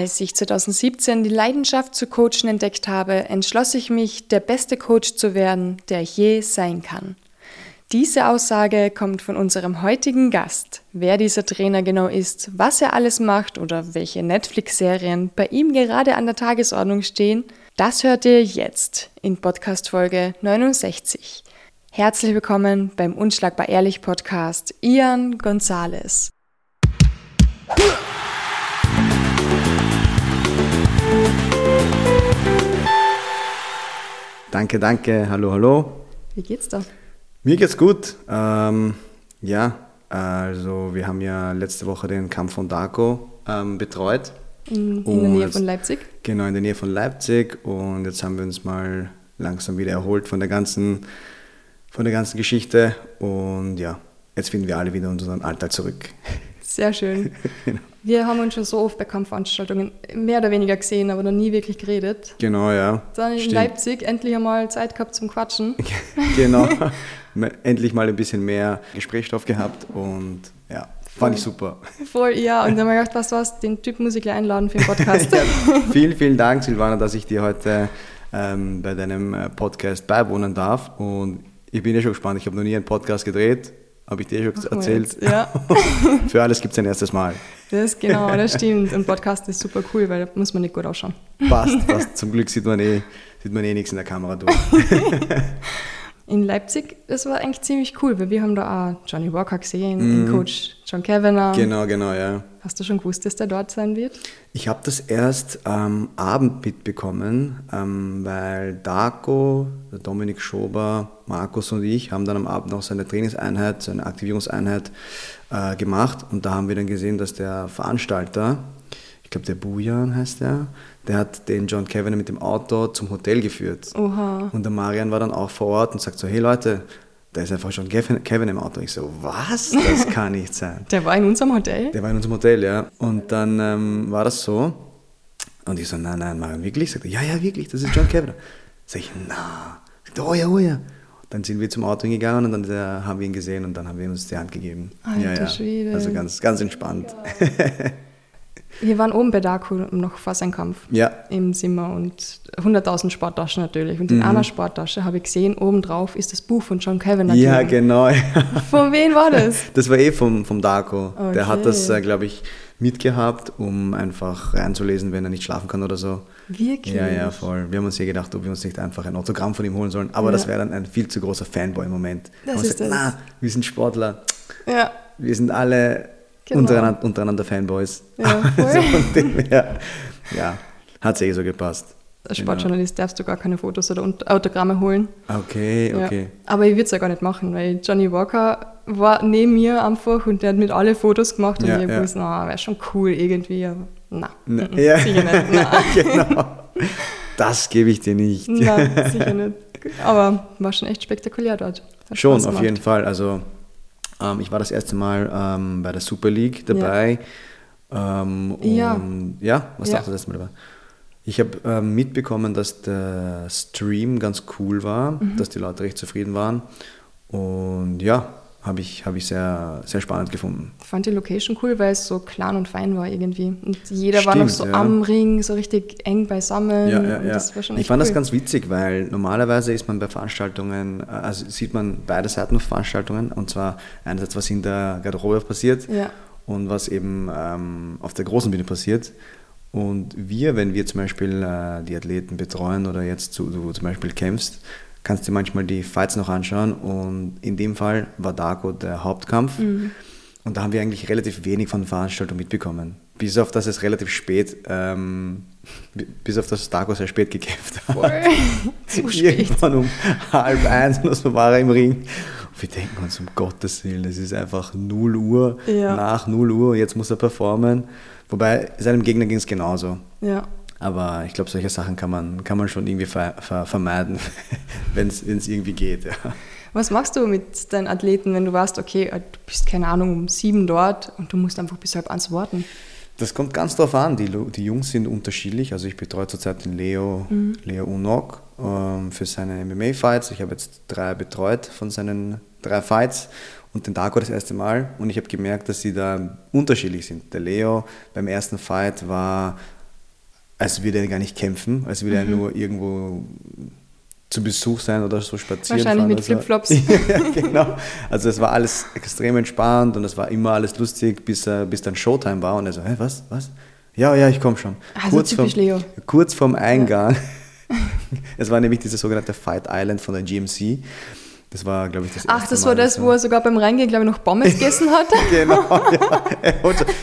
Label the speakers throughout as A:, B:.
A: Als ich 2017 die Leidenschaft zu Coachen entdeckt habe, entschloss ich mich, der beste Coach zu werden, der ich je sein kann. Diese Aussage kommt von unserem heutigen Gast. Wer dieser Trainer genau ist, was er alles macht oder welche Netflix-Serien bei ihm gerade an der Tagesordnung stehen, das hört ihr jetzt in Podcast Folge 69. Herzlich willkommen beim Unschlagbar Ehrlich Podcast, Ian Gonzalez.
B: Danke, danke. Hallo, hallo.
A: Wie geht's da?
B: Mir geht's gut. Ähm, ja, also wir haben ja letzte Woche den Kampf von Darko ähm, betreut.
A: In, in der Nähe jetzt, von Leipzig?
B: Genau, in der Nähe von Leipzig. Und jetzt haben wir uns mal langsam wieder erholt von der ganzen, von der ganzen Geschichte. Und ja, jetzt finden wir alle wieder in unseren Alltag zurück.
A: Sehr schön. genau. Wir haben uns schon so oft bei Kampfveranstaltungen mehr oder weniger gesehen, aber noch nie wirklich geredet.
B: Genau, ja.
A: Dann in Stimmt. Leipzig endlich einmal Zeit gehabt zum Quatschen.
B: genau. endlich mal ein bisschen mehr Gesprächsstoff gehabt und ja, fand ich super.
A: Voll, ja. Und dann haben wir gedacht, was was, den Typ muss ich gleich einladen für den Podcast. ja,
B: vielen, vielen Dank, Silvana, dass ich dir heute ähm, bei deinem äh, Podcast beiwohnen darf. Und ich bin ja schon gespannt. Ich habe noch nie einen Podcast gedreht habe ich dir schon erzählt. Ja. Für alles gibt es ein erstes Mal.
A: Das genau, das stimmt. Und Podcast ist super cool, weil da muss man nicht gut ausschauen.
B: Passt, passt. Zum Glück sieht man eh, sieht man eh nichts in der Kamera durch.
A: in Leipzig, das war eigentlich ziemlich cool, weil wir haben da auch Johnny Walker gesehen, mhm. den Coach John Kavanagh.
B: Genau, genau, ja.
A: Hast du schon gewusst, dass der dort sein wird?
B: Ich habe das erst am Abend mitbekommen, ähm, weil Darko, Dominik Schober, Markus und ich haben dann am Abend noch seine Trainingseinheit, seine Aktivierungseinheit äh, gemacht und da haben wir dann gesehen, dass der Veranstalter, ich glaube der Bujan heißt der, der hat den John Kevin mit dem Auto zum Hotel geführt.
A: Oha.
B: Und der Marian war dann auch vor Ort und sagt so, hey Leute, da ist einfach schon Kevin, Kevin im Auto. Ich so, was? Das kann nicht sein.
A: der war in unserem Hotel?
B: Der war in unserem Hotel, ja. Und dann ähm, war das so. Und ich so, nein, nein, Marian, wirklich? Sagt er, ja, ja, wirklich, das ist John Kevin. Sag ich, na. Oh ja, oh ja. Dann sind wir zum Auto hingegangen und dann äh, haben wir ihn gesehen und dann haben wir uns die Hand gegeben.
A: Alter ja, ja. Schwede.
B: Also ganz, ganz entspannt.
A: Ja. Wir waren oben bei Daku noch vor seinem Kampf
B: ja.
A: im Zimmer und 100.000 Sporttaschen natürlich. Und in mhm. einer Sporttasche habe ich gesehen, oben drauf ist das Buch von John Kavanagh.
B: Ja, genau.
A: von wem war das?
B: Das war eh vom, vom Darko. Okay. Der hat das, äh, glaube ich, mitgehabt, um einfach reinzulesen, wenn er nicht schlafen kann oder so.
A: Wirklich?
B: Ja, ja, voll. Wir haben uns hier gedacht, ob wir uns nicht einfach ein Autogramm von ihm holen sollen. Aber ja. das wäre dann ein viel zu großer Fanboy-Moment.
A: Das ist sagt, das.
B: Na, wir sind Sportler.
A: Ja.
B: Wir sind alle genau. untereinander, untereinander Fanboys.
A: Ja, voll.
B: so von dem her, ja, hat es eh so gepasst.
A: Als genau. Sportjournalist darfst du gar keine Fotos oder Autogramme holen.
B: Okay, okay. Ja.
A: Aber ich würde es ja gar nicht machen, weil Johnny Walker war neben mir einfach und der hat mit alle Fotos gemacht und ja, ich habe ja. gewusst, na, wäre schon cool irgendwie, aber na,
B: ne, ja. sicher nicht. Na. genau. Das gebe ich dir nicht.
A: Nein, sicher nicht. Aber war schon echt spektakulär dort.
B: schon, auf jeden Fall. Also ähm, ich war das erste Mal ähm, bei der Super League dabei. Ja, ähm, ja. ja. was ja. dachtest du das mal dabei? Ich habe ähm, mitbekommen, dass der Stream ganz cool war, mhm. dass die Leute recht zufrieden waren. Und ja, habe ich, hab ich sehr, sehr spannend gefunden.
A: Ich fand die Location cool, weil es so klein und fein war irgendwie. Und jeder Stimmt, war noch so ja. am Ring, so richtig eng beisammen.
B: Ja, ja, ja. ich fand cool. das ganz witzig, weil normalerweise ist man bei Veranstaltungen, also sieht man beide Seiten auf Veranstaltungen. Und zwar einerseits, was in der Garderobe passiert
A: ja.
B: und was eben ähm, auf der großen Bühne passiert. Und wir, wenn wir zum Beispiel äh, die Athleten betreuen oder jetzt zu, du zum Beispiel kämpfst, kannst du manchmal die Fights noch anschauen und in dem Fall war Darko der Hauptkampf mhm. und da haben wir eigentlich relativ wenig von Veranstaltung mitbekommen. Bis auf das es relativ spät, ähm, bis auf das Darko sehr spät gekämpft hat.
A: Voll. Zu
B: spät. Irgendwann um halb eins oder so war er im Ring. Und wir denken uns, um Gottes Willen, es ist einfach 0 Uhr, ja. nach 0 Uhr, jetzt muss er performen. Wobei seinem Gegner ging es genauso.
A: Ja.
B: Aber ich glaube, solche Sachen kann man, kann man schon irgendwie ver, ver, vermeiden, wenn es irgendwie geht. Ja.
A: Was machst du mit deinen Athleten, wenn du weißt, okay, äh, du bist keine Ahnung um sieben dort und du musst einfach bis halb eins warten?
B: Das kommt ganz drauf an. Die, die Jungs sind unterschiedlich. Also ich betreue zurzeit den Leo, mhm. Leo Unok ähm, für seine MMA-Fights. Ich habe jetzt drei betreut von seinen drei Fights und den Darko das erste Mal. Und ich habe gemerkt, dass sie da unterschiedlich sind. Der Leo beim ersten Fight war als würde er gar nicht kämpfen, als würde mhm. er nur irgendwo zu Besuch sein oder so spazieren.
A: Wahrscheinlich mit Flipflops.
B: ja, genau. Also es war alles extrem entspannt und es war immer alles lustig, bis, bis dann Showtime war und er so, hä, was, was? Ja, ja, ich komme schon.
A: Also kurz typisch
B: vom,
A: Leo.
B: Kurz vorm Eingang, ja. es war nämlich diese sogenannte Fight Island von der GMC. Das war, glaube ich, das
A: Ach, das war das, wo er sogar beim Reingehen, glaube ich, noch Pommes gegessen hat.
B: genau, ja.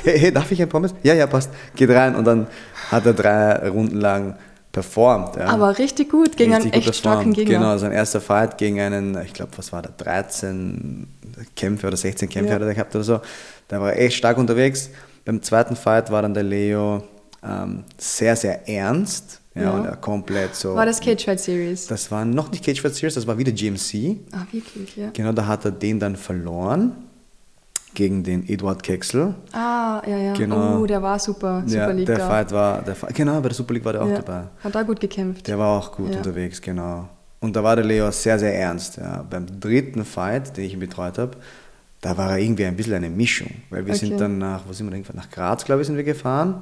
B: Hey, hey, darf ich ein Pommes? Ja, ja, passt. Geht rein. Und dann hat er drei Runden lang performt. Ja.
A: Aber richtig gut, gegen richtig einen echt starken Gegner.
B: Genau, sein erster Fight gegen einen, ich glaube, was war der, 13 Kämpfe oder 16 Kämpfe ja. hat er gehabt oder so. Da war er echt stark unterwegs. Beim zweiten Fight war dann der Leo ähm, sehr, sehr ernst. Ja, ja. Und komplett so.
A: War das Cage Fight Series?
B: Das war noch nicht Cage Fight Series, das war wieder GMC.
A: Ah, wirklich, ja.
B: Genau, da hat er den dann verloren gegen den Eduard Kexel.
A: Ah, ja, ja. Genau. Oh, der war super. Super
B: ja, League. Der. Fight war, der, genau, bei der Super League war der auch ja. dabei.
A: Hat da gut gekämpft.
B: Der war auch gut ja. unterwegs, genau. Und da war der Leo sehr, sehr ernst. Ja. Beim dritten Fight, den ich ihn betreut habe, da war er irgendwie ein bisschen eine Mischung. Weil wir okay. sind dann nach, wo sind wir denn? Nach Graz, glaube ich, sind wir gefahren.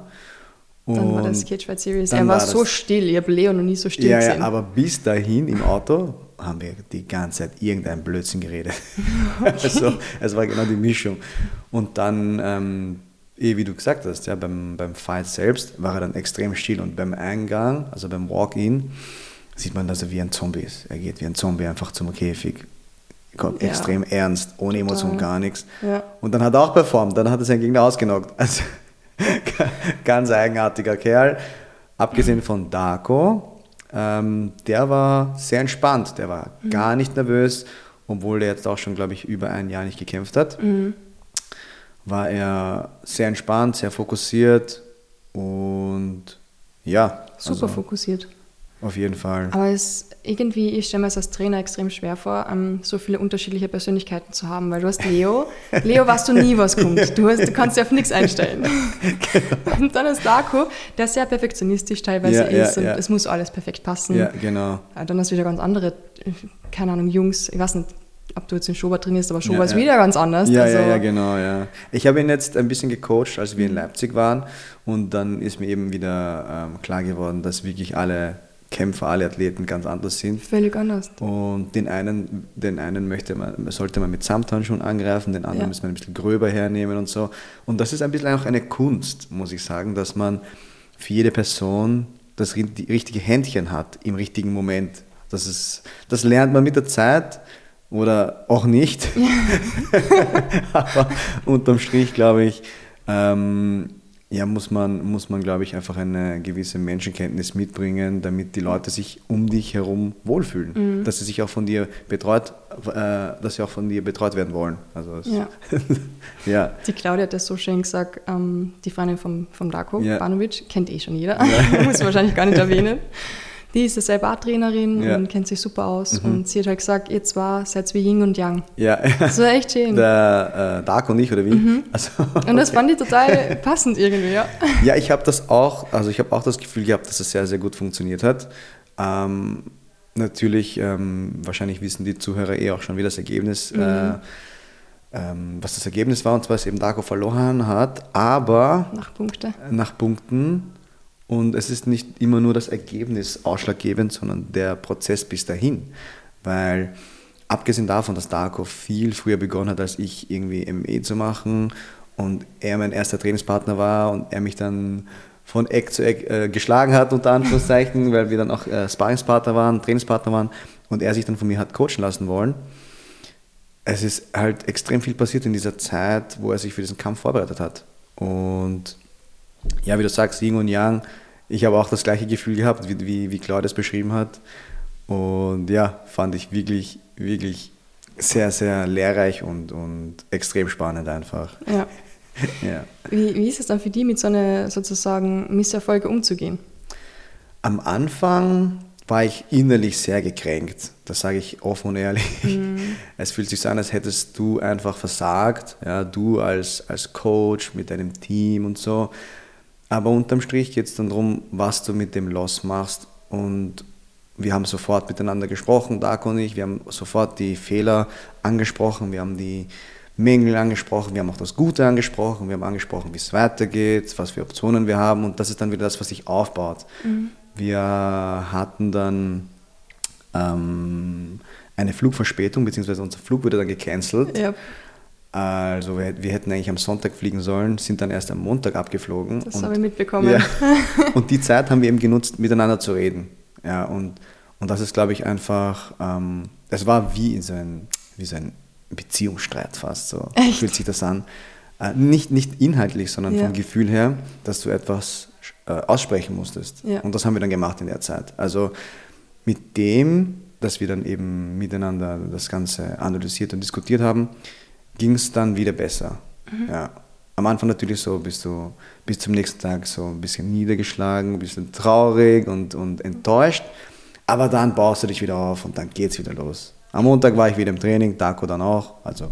A: Und dann war das Cage Series. Er war, war so still. Ich habe Leo noch nie so still
B: ja,
A: gesehen.
B: Ja, aber bis dahin im Auto haben wir die ganze Zeit irgendein Blödsinn geredet. Okay. also, es war genau die Mischung. Und dann, ähm, eh wie du gesagt hast, ja, beim, beim Fight selbst war er dann extrem still und beim Eingang, also beim Walk-In, sieht man, dass er wie ein Zombie ist. Er geht wie ein Zombie einfach zum Käfig, kommt ja. extrem ernst, ohne Emotion, gar nichts. Ja. Und dann hat er auch performt, dann hat er seinen Gegner ausgenockt. Also ganz eigenartiger Kerl. Abgesehen von Darko, ähm, der war sehr entspannt, der war mhm. gar nicht nervös, obwohl er jetzt auch schon, glaube ich, über ein Jahr nicht gekämpft hat. Mhm. War er sehr entspannt, sehr fokussiert und ja.
A: Super also, fokussiert.
B: Auf jeden Fall.
A: Aber es irgendwie, ich stelle mir es als Trainer extrem schwer vor, ähm, so viele unterschiedliche Persönlichkeiten zu haben, weil du hast Leo. Leo weißt du nie, was kommt. Du, hast, du kannst dich auf nichts einstellen. Genau. Und dann ist Darko, der sehr perfektionistisch teilweise ja, ist ja, und ja. es muss alles perfekt passen.
B: Ja, genau.
A: Dann hast du wieder ganz andere, keine Ahnung, Jungs, ich weiß nicht, ob du jetzt in Schober trainierst, aber Schober ist wieder ganz anders.
B: Ja, also, ja, ja, genau, ja. Ich habe ihn jetzt ein bisschen gecoacht, als wir in Leipzig waren und dann ist mir eben wieder ähm, klar geworden, dass wirklich alle Kämpfer, alle Athleten ganz anders sind.
A: Völlig anders.
B: Und den einen, den einen möchte man, sollte man mit Samthandschuhen angreifen, den anderen ja. muss man ein bisschen gröber hernehmen und so. Und das ist ein bisschen auch eine Kunst, muss ich sagen, dass man für jede Person das richtige Händchen hat im richtigen Moment. Das, ist, das lernt man mit der Zeit oder auch nicht. Ja. Aber unterm Strich, glaube ich, ähm, ja, muss man, muss man, glaube ich, einfach eine gewisse Menschenkenntnis mitbringen, damit die Leute sich um dich herum wohlfühlen. Mhm. Dass sie sich auch von dir betreut, äh, dass sie auch von dir betreut werden wollen. Also
A: ja. ja. Die Claudia hat das so schön gesagt, ähm, die Freundin vom, vom Darko ja. Banovic, kennt eh schon jeder, ja. muss wahrscheinlich gar nicht erwähnen. Die ist ja selber Trainerin ja. und kennt sich super aus. Mhm. Und sie hat halt gesagt, ihr zwei seid wie Yin und Yang.
B: Ja.
A: Das war echt schön.
B: Der äh, Dark und ich, oder wie?
A: Mhm. Also, okay. Und das fand ich total passend irgendwie, ja.
B: Ja, ich habe das auch, also ich habe auch das Gefühl gehabt, dass es sehr, sehr gut funktioniert hat. Ähm, natürlich, ähm, wahrscheinlich wissen die Zuhörer eh auch schon, wie das Ergebnis mhm. äh, ähm, was das Ergebnis war, und zwar, dass eben Darko verloren hat, aber
A: nach Punkte.
B: Nach Punkten und es ist nicht immer nur das Ergebnis ausschlaggebend, sondern der Prozess bis dahin. Weil abgesehen davon, dass Darko viel früher begonnen hat, als ich irgendwie ME zu machen und er mein erster Trainingspartner war und er mich dann von Eck zu Eck äh, geschlagen hat, unter Anführungszeichen, weil wir dann auch äh, Sparringspartner waren, Trainingspartner waren und er sich dann von mir hat coachen lassen wollen. Es ist halt extrem viel passiert in dieser Zeit, wo er sich für diesen Kampf vorbereitet hat. Und ja, wie du sagst, Yin und Yang, ich habe auch das gleiche Gefühl gehabt, wie, wie, wie Claudia es beschrieben hat. Und ja, fand ich wirklich, wirklich sehr, sehr lehrreich und, und extrem spannend einfach.
A: Ja. ja. Wie, wie ist es dann für die, mit so einer sozusagen Misserfolge umzugehen?
B: Am Anfang war ich innerlich sehr gekränkt. Das sage ich offen und ehrlich. Mhm. Es fühlt sich so an, als hättest du einfach versagt. Ja, du als, als Coach mit deinem Team und so. Aber unterm Strich geht es dann darum, was du mit dem Loss machst. Und wir haben sofort miteinander gesprochen, Darko und ich. Wir haben sofort die Fehler angesprochen. Wir haben die Mängel angesprochen, wir haben auch das Gute angesprochen, wir haben angesprochen, wie es weitergeht, was für Optionen wir haben und das ist dann wieder das, was sich aufbaut. Mhm. Wir hatten dann ähm, eine Flugverspätung, beziehungsweise unser Flug wurde dann gecancelt. Ja. Also wir, wir, hätten eigentlich am Sonntag fliegen sollen, sind dann erst am Montag abgeflogen.
A: Das habe ich mitbekommen. Ja,
B: und die Zeit haben wir eben genutzt, miteinander zu reden. Ja, und, und das ist, glaube ich, einfach, ähm, es war wie so ein, wie so ein Beziehungsstreit fast, so Echt? fühlt sich das an. Äh, nicht, nicht inhaltlich, sondern ja. vom Gefühl her, dass du etwas äh, aussprechen musstest. Ja. Und das haben wir dann gemacht in der Zeit. Also mit dem, dass wir dann eben miteinander das Ganze analysiert und diskutiert haben, ging es dann wieder besser. Mhm. Ja. Am Anfang natürlich so, bist du bis zum nächsten Tag so ein bisschen niedergeschlagen, ein bisschen traurig und, und enttäuscht. Aber dann baust du dich wieder auf und dann geht es wieder los. Am Montag war ich wieder im Training, Daco dann auch. Also,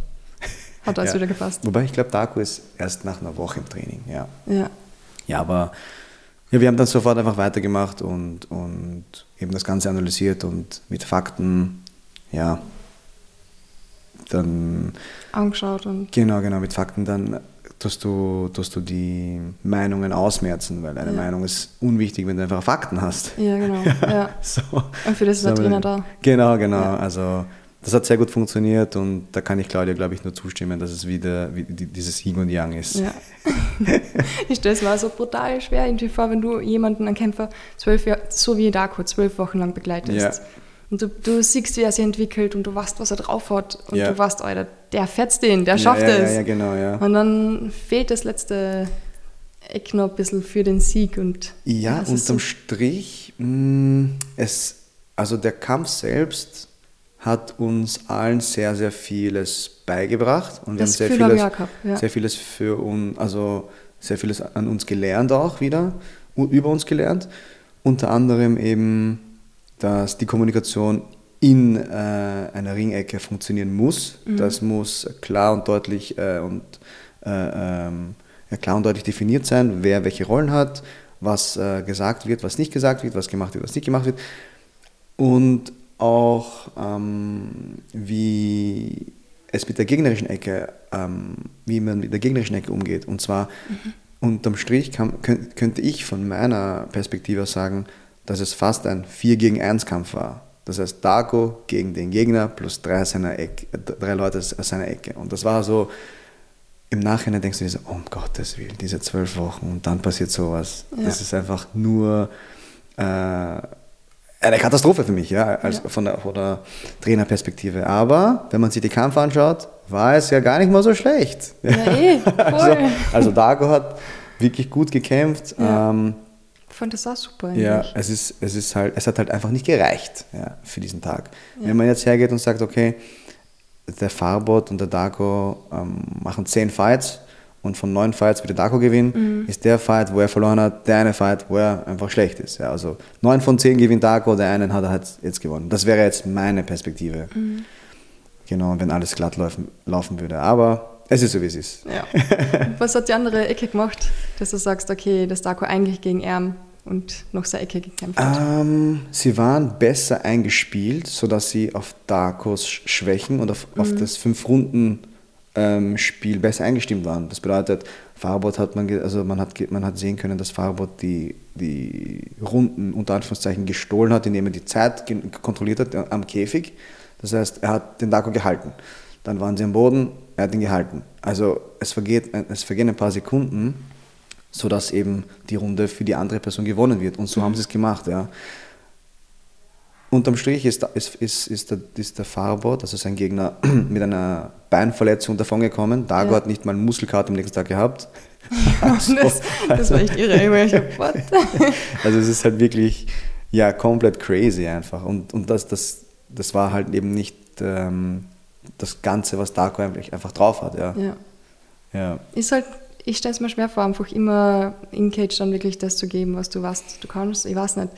A: Hat alles ja. wieder gepasst.
B: Wobei ich glaube, Daco ist erst nach einer Woche im Training. Ja,
A: ja.
B: ja aber ja, wir haben dann sofort einfach weitergemacht und, und eben das Ganze analysiert und mit Fakten, ja, dann.
A: Angeschaut und.
B: Genau, genau, mit Fakten dann tust du, tust du die Meinungen ausmerzen, weil eine ja. Meinung ist unwichtig, wenn du einfach Fakten hast.
A: Ja, genau. Ja. so. Und für das ist der Trainer da.
B: Genau, genau. Ja. Also das hat sehr gut funktioniert und da kann ich Claudia, glaube ich, nur zustimmen, dass es wieder wie, dieses Yin und Yang ist. Ja.
A: ich stelle es mir so brutal schwer irgendwie vor, wenn du jemanden, einen Kämpfer, zwölf Jahre, so wie Darko, zwölf Wochen lang begleitest. Ja. Und du, du, siehst, wie er sich entwickelt und du weißt, was er drauf hat. Und ja. du weißt, Alter, der fetzt den, der schafft
B: ja,
A: es.
B: Ja, ja, genau, ja.
A: Und dann fehlt das letzte Eck noch ein bisschen für den Sieg. Und,
B: ja, unterm so Strich, mh, mm, es, also der Kampf selbst hat uns allen sehr, sehr vieles beigebracht und das wir haben sehr vieles, gehabt, ja. sehr vieles für uns, also sehr vieles an uns gelernt auch wieder, über uns gelernt. Unter anderem eben, dass die Kommunikation in äh, einer Ringecke funktionieren muss. Mhm. Das muss klar und deutlich äh, und äh, ähm, ja, klar und deutlich definiert sein, wer welche Rollen hat, was äh, gesagt wird, was nicht gesagt wird, was gemacht wird, was nicht gemacht wird. Und auch, ähm, wie es mit der gegnerischen Ecke, ähm, wie man mit der gegnerischen Ecke umgeht. Und zwar mhm. unterm Strich kann, könnt, könnte ich von meiner Perspektive sagen, dass es fast ein 4 gegen 1 Kampf war. Das heißt, Darko gegen den Gegner plus drei, seiner Ecke, drei Leute aus seiner Ecke. Und das war so, im Nachhinein denkst du dir so, um Gottes Willen, diese zwölf Wochen und dann passiert sowas. Ja. Das ist einfach nur äh, eine Katastrophe für mich, ja, als, ja. Von, der, von der Trainerperspektive. Aber wenn man sich die Kampf anschaut, war es ja gar nicht mal so schlecht. Ja, eh, also, also Dago hat wirklich gut gekämpft. Ja. Ähm,
A: fand das auch super.
B: Eigentlich. Ja, es, ist, es, ist halt, es hat halt einfach nicht gereicht ja, für diesen Tag. Ja. Wenn man jetzt hergeht und sagt, okay, der Farbot und der Dago ähm, machen zehn Fights und von neun Fights wird der Darko gewinnen, mhm. ist der Fight, wo er verloren hat, der eine Fight, wo er einfach schlecht ist. Ja, also neun von zehn gewinnt Darko, der einen hat er halt jetzt gewonnen. Das wäre jetzt meine Perspektive. Mhm. Genau, wenn alles glatt laufen, laufen würde. Aber es ist so, wie es ist.
A: Ja. Was hat die andere Ecke gemacht, dass du sagst, okay, das Darko eigentlich gegen Erm und noch seine Ecke gekämpft hat?
B: Ähm, sie waren besser eingespielt, sodass sie auf Darkos Schwächen und auf, mhm. auf das fünf Runden ähm, Spiel besser eingestimmt waren. Das bedeutet, Farbot hat man, also man hat, man hat sehen können, dass Farbot die, die Runden unter Anführungszeichen gestohlen hat, indem er die Zeit kontrolliert hat am Käfig. Das heißt, er hat den Dago gehalten. Dann waren sie am Boden, er hat ihn gehalten. Also es, vergeht, es vergehen ein paar Sekunden, sodass eben die Runde für die andere Person gewonnen wird. Und so mhm. haben sie es gemacht. Ja. Unterm Strich ist, ist, ist, ist, der, ist der Farbot, also sein Gegner, mit einer Beinverletzung davongekommen. Dago ja. hat nicht mal einen Muskelkater am nächsten Tag gehabt.
A: Also, das, das, war echt irre. Ich
B: hab, also es ist halt wirklich ja, komplett crazy einfach. Und, und das, das, das war halt eben nicht ähm, das Ganze, was Dago einfach drauf hat. Ja.
A: ja. ja. Ist halt, ich stelle es mir schwer vor, einfach immer in Cage dann wirklich das zu geben, was du weißt, du kannst. Ich weiß nicht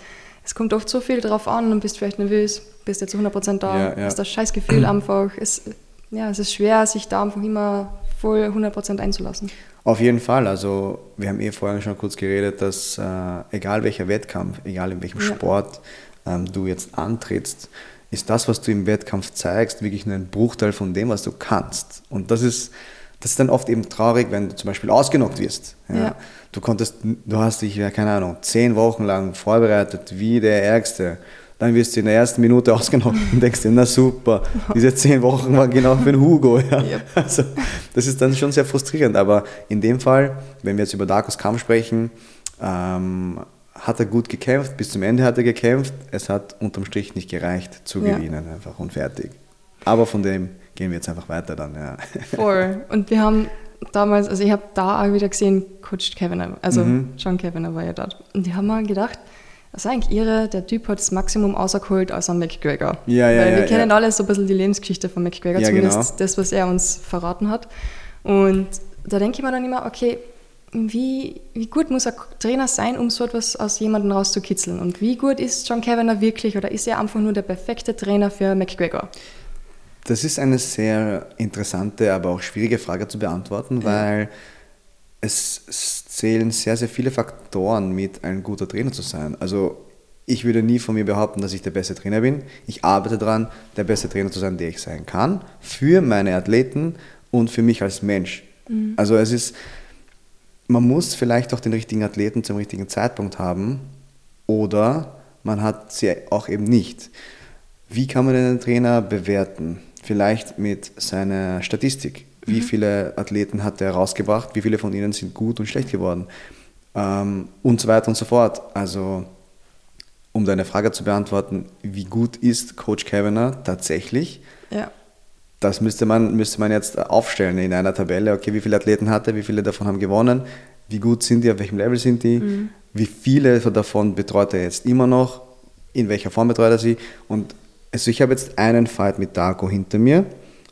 A: es kommt oft so viel drauf an und bist vielleicht nervös, bist jetzt zu 100% da, ja, ja. hast das scheiß Gefühl einfach. Es, ja, es ist schwer, sich da einfach immer voll 100% einzulassen.
B: Auf jeden Fall. Also wir haben eh vorhin schon kurz geredet, dass äh, egal welcher Wettkampf, egal in welchem. Sport ähm, du jetzt antrittst, ist das, was du im Wettkampf zeigst, wirklich nur ein Bruchteil von dem, was du kannst. Und das ist, das ist dann oft eben traurig, wenn du zum Beispiel ausgenockt wirst. Ja. Ja. Du konntest, du hast dich, ja, keine Ahnung, zehn Wochen lang vorbereitet wie der Ärgste. Dann wirst du in der ersten Minute ausgenockt und denkst dir, na super, diese zehn Wochen waren genau für den Hugo. Ja. Yep. Also, das ist dann schon sehr frustrierend. Aber in dem Fall, wenn wir jetzt über Darkos Kampf sprechen, ähm, hat er gut gekämpft, bis zum Ende hat er gekämpft. Es hat unterm Strich nicht gereicht zu ja. gewinnen, einfach und fertig. Aber von dem gehen wir jetzt einfach weiter dann, ja.
A: Voll. Und wir haben damals, also ich habe da auch wieder gesehen, Coach Kevin, also mhm. John Kevin war ja dort. Und die haben mal gedacht, das ist eigentlich irre, der Typ hat das Maximum ausgeholt aus einem McGregor. Ja, ja, Weil wir ja, kennen ja. alle so ein bisschen die Lebensgeschichte von McGregor, ja, zumindest genau. das, was er uns verraten hat. Und da denke ich mir dann immer, okay, wie, wie gut muss ein Trainer sein, um so etwas aus jemandem rauszukitzeln? Und wie gut ist John Kavanagh wirklich oder ist er einfach nur der perfekte Trainer für McGregor?
B: Das ist eine sehr interessante, aber auch schwierige Frage zu beantworten, weil es zählen sehr, sehr viele Faktoren mit, ein guter Trainer zu sein. Also ich würde nie von mir behaupten, dass ich der beste Trainer bin. Ich arbeite daran, der beste Trainer zu sein, der ich sein kann, für meine Athleten und für mich als Mensch. Mhm. Also es ist man muss vielleicht auch den richtigen Athleten zum richtigen Zeitpunkt haben oder man hat sie auch eben nicht. Wie kann man den Trainer bewerten? Vielleicht mit seiner Statistik. Wie mhm. viele Athleten hat er rausgebracht? Wie viele von ihnen sind gut und schlecht geworden? Ähm, und so weiter und so fort. Also, um deine Frage zu beantworten, wie gut ist Coach Kavanagh tatsächlich? Ja das müsste man, müsste man jetzt aufstellen in einer Tabelle. Okay, wie viele Athleten hat er, wie viele davon haben gewonnen, wie gut sind die, auf welchem Level sind die, mhm. wie viele davon betreut er jetzt immer noch, in welcher Form betreut er sie. Und also ich habe jetzt einen Fight mit Darko hinter mir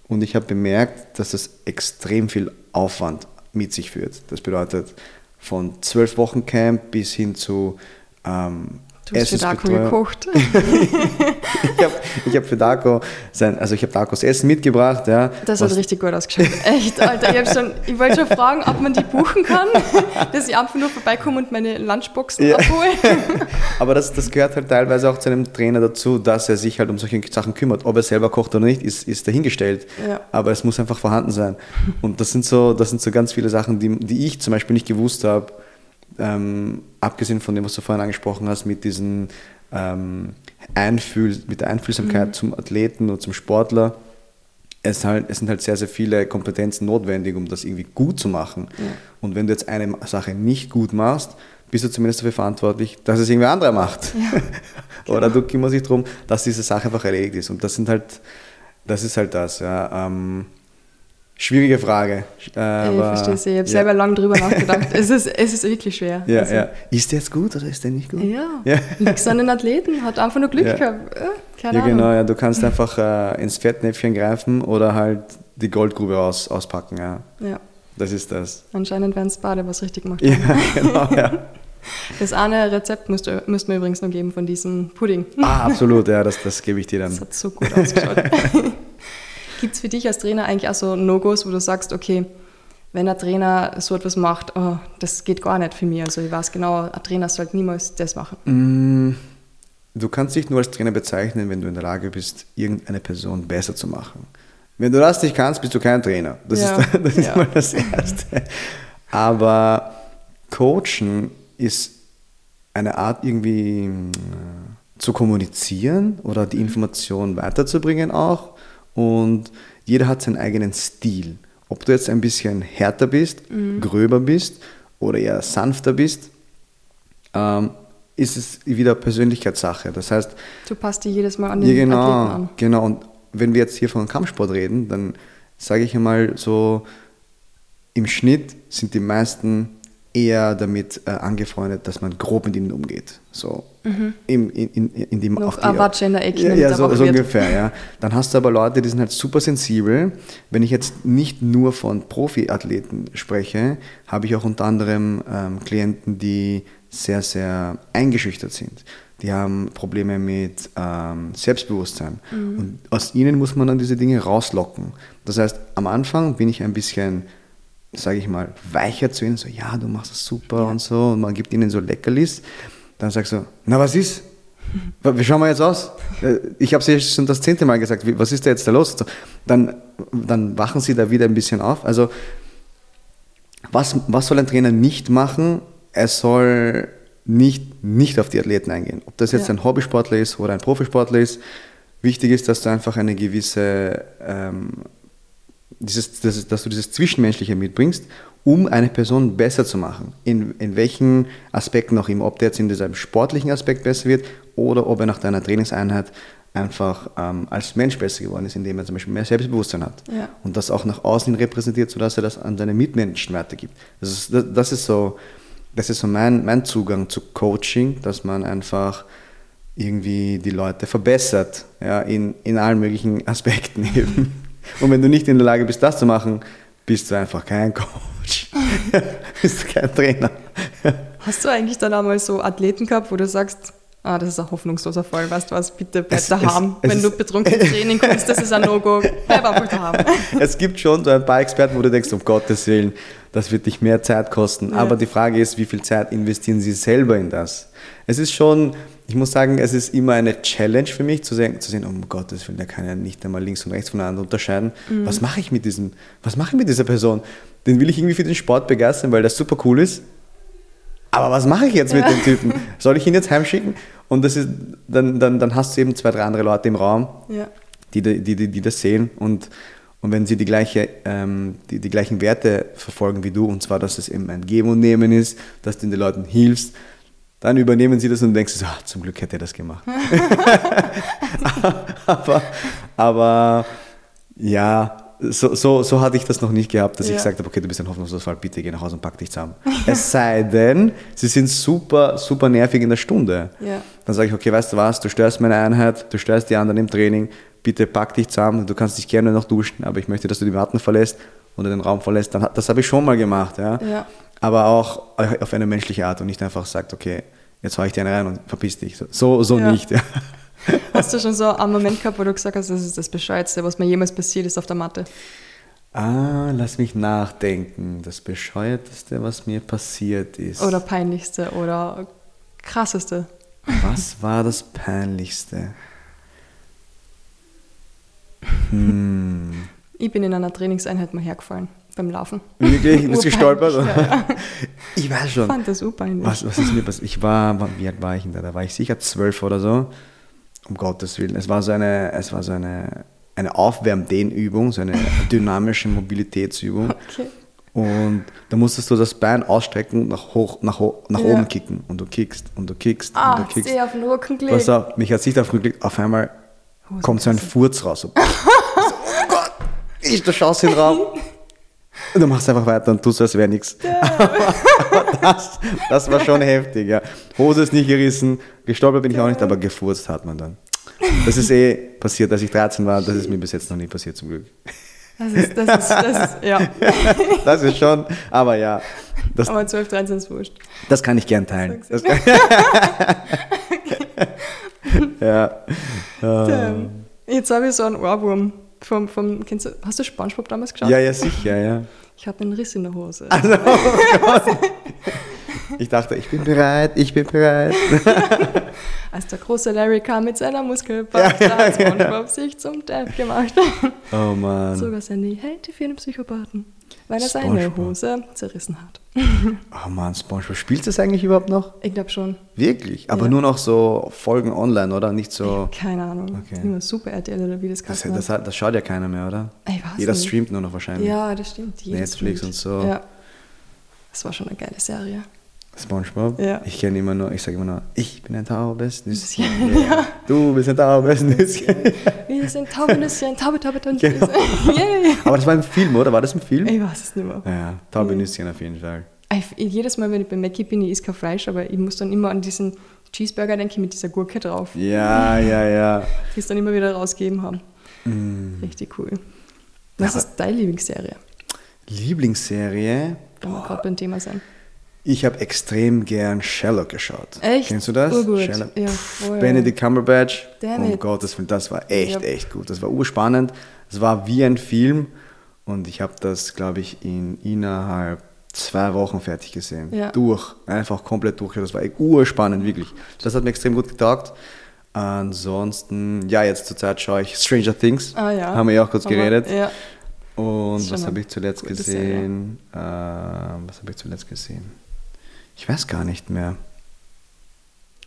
B: und ich habe bemerkt, dass das extrem viel Aufwand mit sich führt. Das bedeutet von zwölf Wochen Camp bis hin zu ähm,
A: Du hast für Darko gekocht.
B: ich habe ich hab für Darko sein, also ich habe Darkos Essen mitgebracht. Ja,
A: das hat richtig gut ausgeschaut. Echt, Alter. Ich, schon, ich wollte schon fragen, ob man die buchen kann, dass ich einfach nur vorbeikomme und meine Lunchboxen ja. abhole.
B: Aber das, das gehört halt teilweise auch zu einem Trainer dazu, dass er sich halt um solche Sachen kümmert. Ob er selber kocht oder nicht, ist, ist dahingestellt. Ja. Aber es muss einfach vorhanden sein. Und das sind so, das sind so ganz viele Sachen, die, die ich zum Beispiel nicht gewusst habe ähm, abgesehen von dem, was du vorhin angesprochen hast, mit diesen ähm, Einfühl, mit der Einfühlsamkeit mhm. zum Athleten und zum Sportler, es, halt, es sind halt sehr, sehr viele Kompetenzen notwendig, um das irgendwie gut zu machen. Ja. Und wenn du jetzt eine Sache nicht gut machst, bist du zumindest dafür verantwortlich, dass es irgendwer anderer macht. Ja. Oder du kümmerst dich darum, dass diese Sache einfach erledigt ist. Und das sind halt, das ist halt das. Ja. Ähm, Schwierige Frage.
A: Äh, ich verstehe sie. Ich habe ja. selber lange drüber nachgedacht. es, ist, es ist wirklich schwer.
B: Ja, also, ja. Ist der jetzt gut oder ist der nicht gut?
A: Ja. ja. Liegt an den Athleten, hat einfach nur Glück ja. gehabt. Äh, keine
B: ja, genau. Ja. Du kannst einfach äh, ins Fettnäpfchen greifen oder halt die Goldgrube aus, auspacken. Ja. ja. Das ist das.
A: Anscheinend werden es beide was richtig gemacht
B: Ja, genau. Ja.
A: Das eine Rezept müsste, müsste mir übrigens noch geben von diesem Pudding.
B: Ah, absolut. Ja, das, das gebe ich dir dann.
A: Das hat so gut ausgeschaut. Gibt es für dich als Trainer eigentlich auch so No-Gos, wo du sagst, okay, wenn ein Trainer so etwas macht, oh, das geht gar nicht für mich. Also ich weiß genau, ein Trainer sollte niemals das machen.
B: Mm, du kannst dich nur als Trainer bezeichnen, wenn du in der Lage bist, irgendeine Person besser zu machen. Wenn du das nicht kannst, bist du kein Trainer. Das ja. ist, das ist ja. mal das Erste. Aber Coachen ist eine Art irgendwie äh, zu kommunizieren oder die Information weiterzubringen auch und jeder hat seinen eigenen Stil. Ob du jetzt ein bisschen härter bist, mhm. gröber bist oder eher sanfter bist, ähm, ist es wieder Persönlichkeitssache. Das heißt,
A: du passt dir jedes Mal an den
B: genau, Athleten an. Genau. Und wenn wir jetzt hier von Kampfsport reden, dann sage ich einmal so, im Schnitt sind die meisten eher damit äh, angefreundet, dass man grob mit ihnen umgeht. So mhm. in, in, in dem
A: Noch Avatsche in der Ecke.
B: Ja, ja so, so ungefähr, ja. Dann hast du aber Leute, die sind halt super sensibel. Wenn ich jetzt nicht nur von Profiathleten spreche, habe ich auch unter anderem ähm, Klienten, die sehr, sehr eingeschüchtert sind. Die haben Probleme mit ähm, Selbstbewusstsein. Mhm. Und aus ihnen muss man dann diese Dinge rauslocken. Das heißt, am Anfang bin ich ein bisschen sage ich mal, weicher zu ihnen, so, ja, du machst das super ja. und so, und man gibt ihnen so Leckerlis, dann sagst du, na, was ist? Wie schauen wir jetzt aus? äh, ich habe es ja schon das zehnte Mal gesagt, was ist da jetzt da los? Dann, dann wachen sie da wieder ein bisschen auf. Also was, was soll ein Trainer nicht machen? Er soll nicht, nicht auf die Athleten eingehen. Ob das jetzt ja. ein Hobbysportler ist oder ein Profisportler ist, wichtig ist, dass du einfach eine gewisse, ähm, dieses, das, dass du dieses Zwischenmenschliche mitbringst, um eine Person besser zu machen. In, in welchen Aspekten auch immer. Ob der jetzt in diesem sportlichen Aspekt besser wird oder ob er nach deiner Trainingseinheit einfach ähm, als Mensch besser geworden ist, indem er zum Beispiel mehr Selbstbewusstsein hat ja. und das auch nach außen repräsentiert, sodass er das an seine Mitmenschen weitergibt. Das ist, das, das ist so, das ist so mein, mein Zugang zu Coaching, dass man einfach irgendwie die Leute verbessert, ja, in, in allen möglichen Aspekten eben. Und wenn du nicht in der Lage bist, das zu machen, bist du einfach kein Coach, bist du kein Trainer.
A: Hast du eigentlich dann einmal so Athleten gehabt, wo du sagst, ah, das ist ein hoffnungsloser Fall, weißt du was, bitte bleib es, daheim. Es, Wenn es du betrunken ins Training kommst, das ist ein No-Go, bleib einfach daheim.
B: Es gibt schon so ein paar Experten, wo du denkst, um Gottes Willen, das wird dich mehr Zeit kosten. Ja. Aber die Frage ist, wie viel Zeit investieren sie selber in das? Es ist schon, ich muss sagen, es ist immer eine Challenge für mich zu sehen, zu sehen um Gottes Willen, der kann ja nicht einmal links und rechts voneinander unterscheiden. Mhm. Was mache ich mit diesem, was mache ich mit dieser Person? Den will ich irgendwie für den Sport begeistern, weil das super cool ist. Aber was mache ich jetzt ja. mit dem Typen? Soll ich ihn jetzt heimschicken? Und das ist, dann, dann, dann hast du eben zwei, drei andere Leute im Raum, ja. die, die, die, die das sehen. Und, und wenn sie die, gleiche, ähm, die, die gleichen Werte verfolgen wie du, und zwar, dass es eben ein Geben und Nehmen ist, dass du den Leuten hilfst, dann übernehmen sie das und denkst so, ach, zum Glück hätte er das gemacht. aber, aber ja, so, so, so hatte ich das noch nicht gehabt, dass ja. ich gesagt habe, okay, du bist ein hoffnungsloser bitte geh nach Hause und pack dich zusammen. es sei denn, sie sind super, super nervig in der Stunde. Ja. Dann sage ich, okay, weißt du was, du störst meine Einheit, du störst die anderen im Training, bitte pack dich zusammen, du kannst dich gerne noch duschen, aber ich möchte, dass du die Matten verlässt oder den Raum verlässt. Dann, das habe ich schon mal gemacht, ja. ja. Aber auch auf eine menschliche Art und nicht einfach sagt, okay, jetzt hau ich dir eine rein und verpiss dich. So, so ja. nicht. Ja.
A: Hast du schon so einen Moment gehabt, wo du gesagt hast, das ist das Bescheuerste, was mir jemals passiert ist auf der Matte?
B: Ah, lass mich nachdenken. Das Bescheuerteste, was mir passiert ist.
A: Oder peinlichste oder krasseste.
B: Was war das peinlichste? Hm.
A: Ich bin in einer Trainingseinheit mal hergefallen beim Laufen.
B: Wirklich? Bist du gestolpert? Ja, ja. Ich weiß schon.
A: Ich fand das urpeinlich.
B: Was, was ist mir passiert? Ich war, wie alt war ich denn da? Da war ich sicher zwölf oder so. Um Gottes Willen. Es war so eine, es war so eine, eine Aufwärmdehnübung, so eine dynamische Mobilitätsübung. Okay. Und da musstest du das Bein ausstrecken und nach, hoch, nach, nach ja. oben kicken. Und du kickst und du kickst
A: ah,
B: und du kickst.
A: Sehr auf den Rücken gelegt.
B: Pass auf, mich hat sich auf den Rücken gelegt. Auf einmal Hose kommt so ein Furz raus. So, oh Gott, ich, da schaust in den Raum. Und du machst einfach weiter und tust, als wäre nichts. das, das war schon heftig, ja. Hose ist nicht gerissen, gestolpert bin ich auch nicht, aber gefurzt hat man dann. Das ist eh passiert, als ich 13 war. Das ist mir bis jetzt noch nie passiert, zum Glück.
A: Das ist, das ist, das ist ja.
B: das ist schon, aber ja.
A: Das, aber 12, 13 ist wurscht.
B: Das kann ich gern teilen. Kann, ja.
A: Um. Jetzt habe ich so einen Ohrwurm. Vom, vom, du, hast du Spongebob damals geschaut?
B: Ja, ja, sicher, ja.
A: Ich habe einen Riss in der Hose.
B: Also, oh Gott. Ich dachte, ich bin bereit, ich bin bereit.
A: Als der große Larry kam mit seiner Muskelpack, ja, hat SpongeBob sich zum Depp gemacht.
B: Oh Mann.
A: Sogar seine Hälfte für einen Psychopathen, weil er seine Hose zerrissen hat.
B: Oh Mann, SpongeBob, spielst du das eigentlich überhaupt noch?
A: Ich glaube schon.
B: Wirklich? Aber ja. nur noch so Folgen online, oder? Nicht so...
A: Keine Ahnung. Okay. Nur Super RTL oder wie das
B: kann. Das, das, das, schaut ja keiner mehr, oder?
A: Ich weiß
B: Jeder
A: nicht.
B: streamt nur noch wahrscheinlich.
A: Ja, das stimmt.
B: Netflix streamt. und so. Ja.
A: Das war schon eine geile Serie.
B: SpongeBob?
A: Ja.
B: Ich kenne immer nur, ich sage immer nur, ich bin ein taubes Nüsschen. Ja. Du bist ein taubes Nüsschen.
A: Wir sind taube Nüsschen, taube, taube, taube
B: genau. yeah. Aber das war ein Film, oder? War das ein Film?
A: Ich weiß es nicht mehr.
B: Ja, taube ja. Nüsschen auf jeden Fall.
A: Ich, jedes Mal, wenn ich bei Mackie bin, ich esse kein Fleisch, aber ich muss dann immer an diesen Cheeseburger denken mit dieser Gurke drauf.
B: Ja, ja, ja.
A: Die es dann immer wieder rausgegeben haben. Mm. Richtig cool. Was ja, ist deine Lieblingsserie?
B: Lieblingsserie?
A: Da wir gerade beim Thema sein.
B: Ich habe extrem gern Sherlock geschaut.
A: Echt?
B: Kennst du das?
A: Urgut.
B: Sherlock.
A: Ja,
B: oh, Benedict Cumberbatch.
A: Damn
B: oh
A: it.
B: Gott, das, das war echt, ja. echt gut. Das war urspannend. Es war wie ein Film und ich habe das, glaube ich, in innerhalb zwei Wochen fertig gesehen.
A: Ja.
B: Durch. Einfach komplett durch. Das war urspannend, wirklich. Das hat mir extrem gut getaugt. Ansonsten, ja, jetzt zurzeit schaue ich Stranger Things.
A: Ah, ja.
B: Haben wir ja auch kurz
A: Aber-
B: geredet.
A: Ja.
B: Und was habe ich zuletzt
A: gute
B: gesehen? Ähm, was habe ich zuletzt gesehen? Ich weiß gar nicht mehr.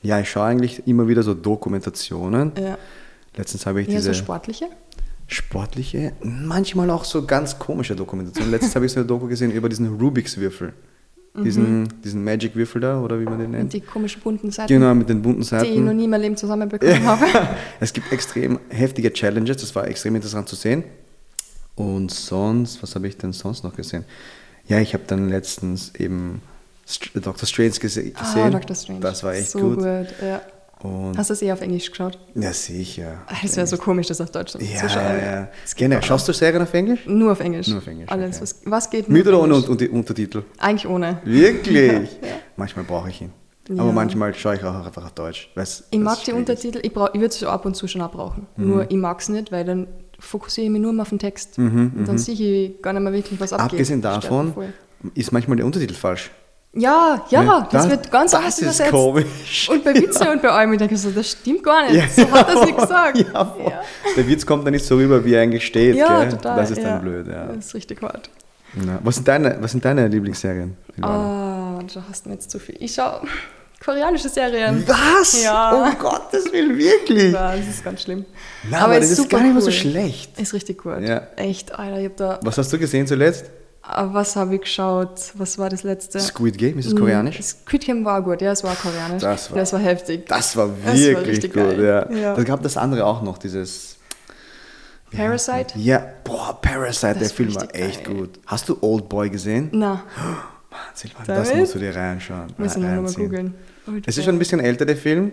B: Ja, ich schaue eigentlich immer wieder so Dokumentationen.
A: ja.
B: Letztens habe ich
A: Ja, so
B: diese
A: sportliche?
B: sportliche, manchmal auch so ganz komische Dokumentationen. Letztens habe ich so eine Doku gesehen über diesen Rubiks Würfel. Diesen, diesen Magic Würfel da, oder wie man den
A: Und
B: nennt.
A: die komischen bunten Seiten,
B: Genau, mit den bunten
A: die ich noch
B: Seiten.
A: nie in meinem Leben zusammenbekommen habe.
B: Es gibt extrem heftige Challenges, das war extrem interessant zu sehen. Und sonst, was habe ich denn sonst noch gesehen? Ja, ich habe dann letztens eben Dr. Strange
A: Ah,
B: gesehen.
A: Dr. Strange.
B: Das war echt
A: so
B: gut.
A: gut. Ja.
B: Und
A: Hast du es eh auf Englisch geschaut?
B: ja, sicher.
A: Ah, Es wäre so komisch, das auf Deutsch
B: Ja,
A: zu schauen.
B: ja, ja.
A: Auch
B: schaust du Serien auf Englisch?
A: Nur auf Englisch.
B: Nur auf Englisch,
A: Alles,
B: okay.
A: was, was geht
B: Mit oder ohne
A: Englisch?
B: Unter Untertitel?
A: Eigentlich ohne.
B: Wirklich? Manchmal brauche ich ihn. Aber
A: Ja.
B: manchmal schaue ich auch einfach auf Deutsch. weil's-
A: Ich mag die. Untertitel, ich, brauch- ich würde es ab und zu schon auch brauchen.
B: Mhm.
A: Nur ich mag es nicht, weil dann fokussiere ich mich nur mehr auf den Text. und dann sehe ich gar nicht mehr wirklich, was abgeht.
B: Mhm, Abgesehen davon ist manchmal der Untertitel falsch.
A: Ja, ja, das, wird ganz
B: das
A: anders
B: ist
A: übersetzt.
B: komisch.
A: Und bei Witze und bei allem, ich denke so, das stimmt gar nicht.
B: Ja.
A: So hat er sich gesagt.
B: Ja. Der Witz kommt dann nicht so rüber, wie er eigentlich steht.
A: Ja,
B: gell?
A: total.
B: Das ist
A: ja.
B: dann blöd, ja.
A: Das ist richtig hart.
B: Was, sind deine, was sind deine Lieblingsserien?
A: Ah, da hast du mir jetzt zu viel. Ich schaue koreanische Serien.
B: Was?
A: Ja.
B: Um Gottes Willen, wirklich?
A: Ja, das ist ganz schlimm.
B: Na, aber, das ist
A: super
B: gar nicht mehr so
A: cool.
B: schlecht.
A: Ist richtig gut.
B: Ja.
A: Echt, Alter, ich hab da.
B: Was hast du gesehen zuletzt?
A: Ah, Was habe ich geschaut? Was war das letzte?
B: Squid Game, ist es koreanisch?
A: Squid Game war gut, ja, es war koreanisch.
B: Das war-
A: das war heftig.
B: Das war
A: Das war
B: wirklich gut,
A: geil.
B: ja.
A: Ja.
B: Das gab das andere auch noch, dieses...
A: Parasite?
B: Ja, boah, Parasite, der
A: Das
B: Film
A: war
B: echt
A: geil.
B: gut. Hast du Old Boy gesehen?
A: Na,
B: Mann, Silvan, das musst du dir reinschauen.
A: muss ich
B: rein-
A: noch mal
B: reinziehen.
A: googeln. Old
B: Es ist schon ein bisschen älter, der Film.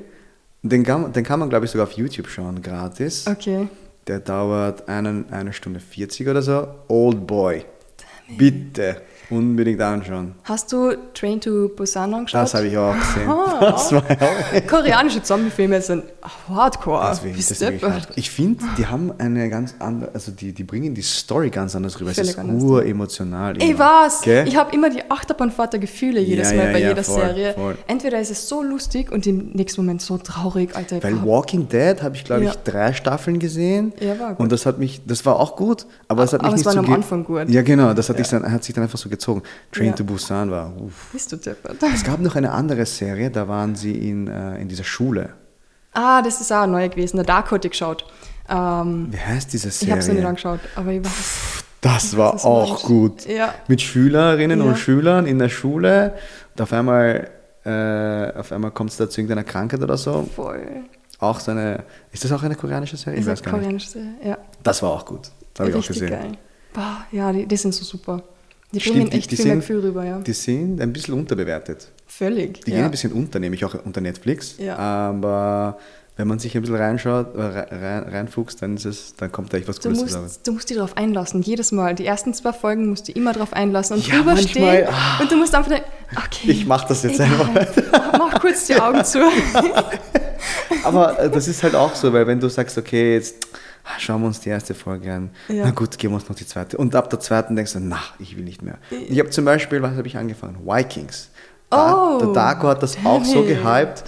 B: Den kann, den kann man, glaube ich, sogar auf YouTube schauen, gratis.
A: Okay.
B: Der dauert eine, eine Stunde 40 oder so. Old Boy. Bitte, unbedingt anschauen.
A: Hast du Train to Busan angeschaut?
B: Das habe ich auch gesehen. Auch
A: Koreanische Zombie-Filme sind hardcore.
B: das ich,
A: Bist
B: das will ich, ich finde, die haben eine ganz andere, also die, die bringen die Story ganz anders rüber. Es ist uremotional.
A: Ey, was?
B: Gell?
A: Ich habe immer die Achterbahnfahrt der Gefühle jedes
B: Ja,
A: Mal
B: ja,
A: bei
B: ja,
A: jeder
B: voll,
A: Serie.
B: voll.
A: Entweder ist es so lustig und im nächsten Moment so traurig, Alter.
B: Weil
A: hab-
B: Walking Dead habe ich, glaube ich,
A: Ja.
B: drei Staffeln gesehen.
A: Ja, war gut.
B: Und das hat mich, das war auch gut, aber es hat mich
A: Aber es
B: nicht
A: war
B: so
A: am Anfang gut.
B: Ja, genau, das hat, sich dann, hat sich dann einfach so gezogen. Train
A: Ja.
B: to Busan war, uff.
A: Bist du deppert?
B: Es gab noch eine andere Serie, da waren sie in, äh, in dieser Schule.
A: Ah, das ist auch neu gewesen. Der Dark hatte ich geschaut. Ähm,
B: Wie heißt diese
A: ich
B: Serie?
A: habe es noch nicht angeschaut, aber ich weiß.
B: Das war
A: Das
B: auch
A: Mensch.
B: gut.
A: Ja.
B: Mit Schülerinnen
A: Ja.
B: und Schülern in der Schule. Und auf einmal, äh, auf einmal kommt es da zu irgendeiner Krankheit oder so.
A: Voll.
B: Auch so eine, ist das auch eine koreanische Serie?
A: Ist
B: Ich weiß gar nicht.
A: koreanische Serie, ja.
B: Das war auch gut. Das habe ich auch gesehen.
A: geil. Boah, ja, die, die sind so super. Die
B: Stimmt,
A: bringen
B: die-
A: echt
B: die
A: viel mehr
B: sind-
A: Gefühl rüber, ja.
B: Die sind ein bisschen unterbewertet.
A: Völlig.
B: Die
A: ja.
B: gehen ein bisschen unter, nämlich auch unter Netflix.
A: Ja.
B: Aber wenn man sich ein bisschen reinschaut, äh, rein, reinfuchst, dann, ist es, dann kommt da echt was Cooles zusammen.
A: musst, du musst dich darauf einlassen, jedes Mal. Die ersten zwei Folgen musst du immer darauf einlassen und
B: Ja,
A: drüber
B: manchmal,
A: stehen.
B: ah.
A: Und du musst einfach denken, okay.
B: Ich mach das jetzt
A: egal.
B: einfach.
A: Mach kurz die Augen zu.
B: Aber äh, das ist halt auch so, weil wenn du sagst, okay, jetzt schauen wir uns die erste Folge an,
A: Ja.
B: na gut, geben wir uns noch die zweite. Und ab der zweiten denkst du, na, ich will nicht mehr. Ich habe zum Beispiel, was habe ich angefangen? Vikings. Da,
A: Oh,
B: der Darko hat das auch so gehypt.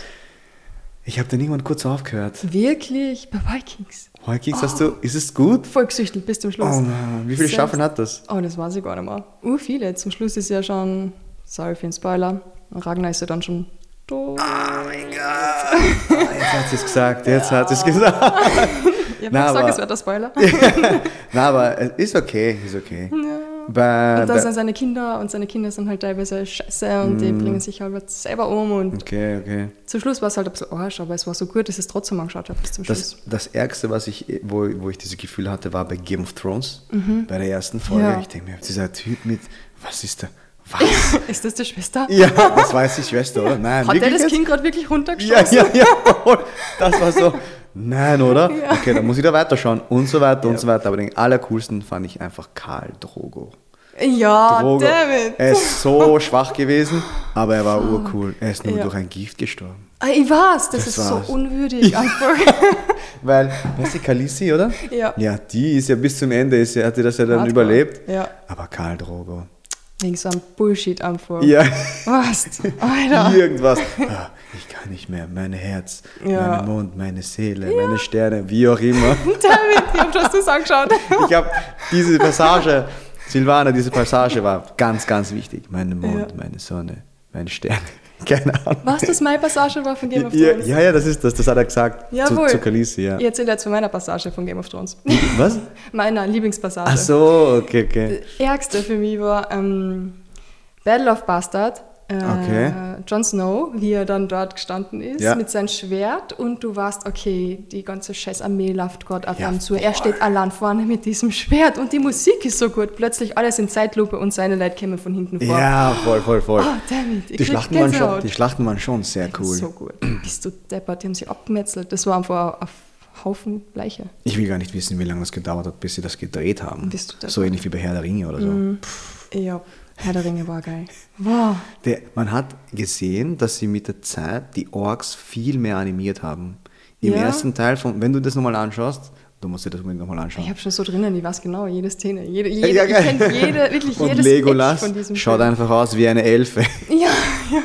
B: Ich habe dann irgendwann kurz aufgehört.
A: Wirklich? Bei Vikings?
B: Vikings hast du, ist es gut?
A: Volksüchtel bis zum Schluss.
B: Oh Mann, wie viele
A: Selbst-
B: Staffeln hat das?
A: Oh, das weiß ich gar nicht mehr. Uh, viele. Zum Schluss ist ja schon, sorry für den Spoiler, Ragnar ist ja dann schon tot.
B: Oh mein Gott. Ah, Jetzt hat sie es gesagt, jetzt hat sie es gesagt.
A: Ich habe gesagt, es wird der Spoiler.
B: Na, aber es ist okay, ist okay. Bei,
A: Und
B: bei,
A: sind seine Kinder und seine Kinder sind halt teilweise scheiße und
B: Mm.
A: die bringen sich halt selber um und
B: okay, okay.
A: zum Schluss war es halt ein bisschen Arsch, aber es war so gut, dass ich es trotzdem angeschaut habe bis zum Schluss.
B: Das, das Ärgste, was ich, wo, wo ich dieses Gefühl hatte, war bei Game of Thrones, bei der ersten Folge.
A: Mhm. Ja.
B: Ich denke mir, dieser Typ mit, was ist da? Was?
A: Ist das die Schwester?
B: ja, das weiß die Schwester, oder? Nein,
A: Hat der das
B: jetzt?
A: Kind gerade wirklich
B: Ja,
A: runtergeschossen?
B: ja, ja, voll. das war so, nein, oder?
A: Ja.
B: Okay, dann muss ich da weiterschauen und so weiter und so weiter. Aber den allercoolsten fand ich einfach Karl Drogo.
A: Ja,
B: Drogo.
A: David.
B: Er ist so schwach gewesen, aber er war urcool. Er ist nur
A: Ja.
B: durch ein Gift gestorben.
A: Ah, Ich weiß, das,
B: Das
A: ist
B: war's.
A: so unwürdig einfach.
B: Weil, weißt du, Khaleesi, oder?
A: Ja.
B: Ja, die ist ja bis zum Ende, ist, ja- hat die das ja dann
A: Hardcore.
B: überlebt.
A: Ja.
B: Aber Karl Drogo.
A: Wegen so einem Bullshit einfach.
B: Ja,
A: Was? Alter.
B: irgendwas. Ah, ich kann nicht mehr, mein Herz,
A: Ja.
B: mein Mund, meine Seele, meine Sterne, wie auch immer.
A: David, ich hab das das angeschaut.
B: Ich habe diese Passage, Silvana, diese Passage war ganz, ganz wichtig. Mein Mond,
A: Ja.
B: meine Sonne, meine Sterne. Keine Ahnung.
A: Was das meine Passage war von Game of
B: Ja,
A: Thrones?
B: ja, ja, das ist das, das hat er gesagt zu,
A: Jawohl.
B: zu Khaleesi, ja.
A: Ich erzähle jetzt von meiner Passage von Game of Thrones.
B: Was?
A: Meiner Lieblingspassage.
B: Ach so, okay, okay.
A: Ärgste für mich war ähm, Battle of Bastard. Äh,
B: Okay.
A: Jon Snow, wie er dann dort gestanden ist,
B: Ja.
A: mit seinem Schwert und du warst, okay, die ganze scheiß Armee läuft gerade auf
B: Ja,
A: zu. Er steht allein vorne mit diesem Schwert und die Musik ist so gut. Plötzlich alles in Zeitlupe und seine Leute kommen von hinten vor.
B: Ja, voll, voll, voll.
A: Oh, damn it.
B: Die Schlachten, waren schon, die Schlachten waren schon sehr cool.
A: So gut. Bist du deppert, die haben sie abgemetzelt. Das war einfach ein Haufen Leiche.
B: Ich will gar nicht wissen, wie lange das gedauert hat, bis sie das gedreht haben.
A: Bist du deppert.
B: so ähnlich wie bei Herr der Ringe oder so.
A: Ja, Herr der Ringe war geil. Wow.
B: Der, man hat gesehen, dass sie mit der Zeit die Orks viel mehr animiert haben. Im
A: Ja.
B: ersten Teil, von, wenn du das nochmal anschaust, du musst dir das unbedingt nochmal anschauen.
A: Ich habe schon so drinnen, ich weiß genau, jede Szene. Jede, jede,
B: Ja,
A: ich kenne jede, wirklich
B: Und
A: jedes
B: Legolas
A: Eck von diesem
B: schaut
A: Film.
B: einfach aus wie eine Elfe.
A: Ja, ja.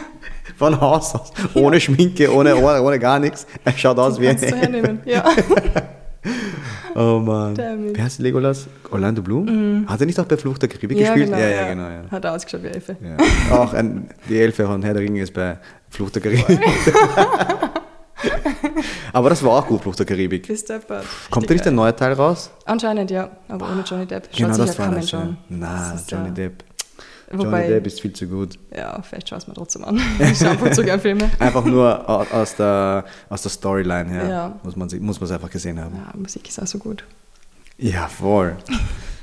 B: Von Haus aus. Ohne Schminke, ohne Ohr, ohne gar nichts. Er schaut aus wie eine
A: du
B: Elfe.
A: Ja.
B: Oh Mann.
A: Damn it.
B: Wer heißt Legolas? Orlando Bloom? Hat er nicht auch bei Flucht der Karibik
A: ja,
B: gespielt?
A: genau,
B: ja, ja, genau. Ja.
A: Hat ausgeschaut wie Elfe.
B: Ja. Auch ein, die Elfe von Herr der Ringe ist bei Flucht der Karibik. Aber das war auch gut, Flucht der Karibik. Kommt da nicht der neue Teil raus?
A: Anscheinend ja, aber ohne Johnny Depp. Schaut
B: genau, das
A: ja
B: war das. Ja.
A: an.
B: Na, Johnny
A: ja-
B: Depp.
A: Wobei,
B: Johnny Depp ist viel zu gut.
A: ja, vielleicht schaust du mir trotzdem an. Ich schaue und zu gerne Filme.
B: Einfach nur au- aus der, aus der Storyline her
A: Ja.
B: muss man sich- muss es einfach gesehen haben.
A: Ja, Musik ist auch so gut.
B: Ja, voll.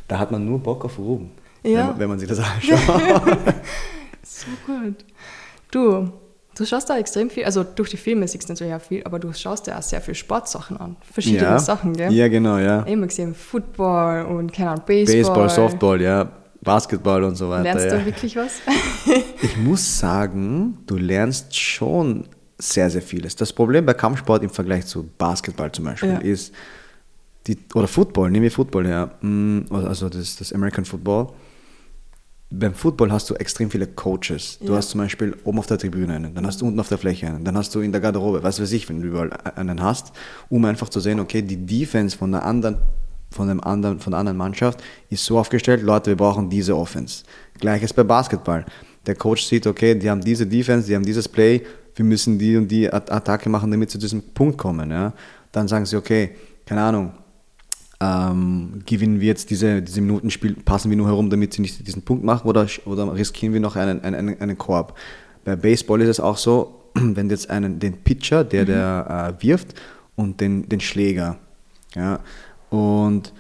B: Da hat man nur Bock auf Ruben,
A: Ja.
B: wenn, man, wenn man sich das anschaut.
A: So gut. Du, du schaust da extrem viel, also durch die Filme siehst du natürlich auch viel, aber du schaust dir auch sehr viel Sportsachen an. Verschiedene
B: ja.
A: Sachen, gell?
B: Ja, genau, ja.
A: Immer gesehen, Football und keine Ahnung, Baseball.
B: Baseball, Softball, ja. Basketball und so weiter.
A: Lernst
B: ja.
A: du wirklich was?
B: Ich muss sagen, du lernst schon sehr, sehr vieles. Das Problem bei Kampfsport im Vergleich zu Basketball zum Beispiel
A: Ja.
B: ist, die, oder Football, nehmen wir Football her, mm, also das, das American Football. Beim Football hast du extrem viele Coaches. Du hast zum Beispiel oben auf der Tribüne einen, dann hast du unten auf der Fläche einen, dann hast du in der Garderobe, was weiß ich, wenn du überall einen hast, um einfach zu sehen, okay, die Defense von der anderen von, dem anderen, von der anderen Mannschaft ist so aufgestellt, Leute, wir brauchen diese Offense. Gleiches bei Basketball. Der Coach sieht, okay, die haben diese Defense, die haben dieses Play, wir müssen die und die At- Attacke machen, damit sie zu diesem Punkt kommen. Ja? Dann sagen sie, okay, keine Ahnung, ähm, gewinnen wir jetzt diese, diese Minuten, passen wir nur herum, damit sie nicht diesen Punkt machen oder, oder riskieren wir noch einen, einen, einen Korb. Bei Baseball ist es auch so, wenn jetzt einen, den Pitcher, der, der äh, wirft und den, den Schläger. Ja, und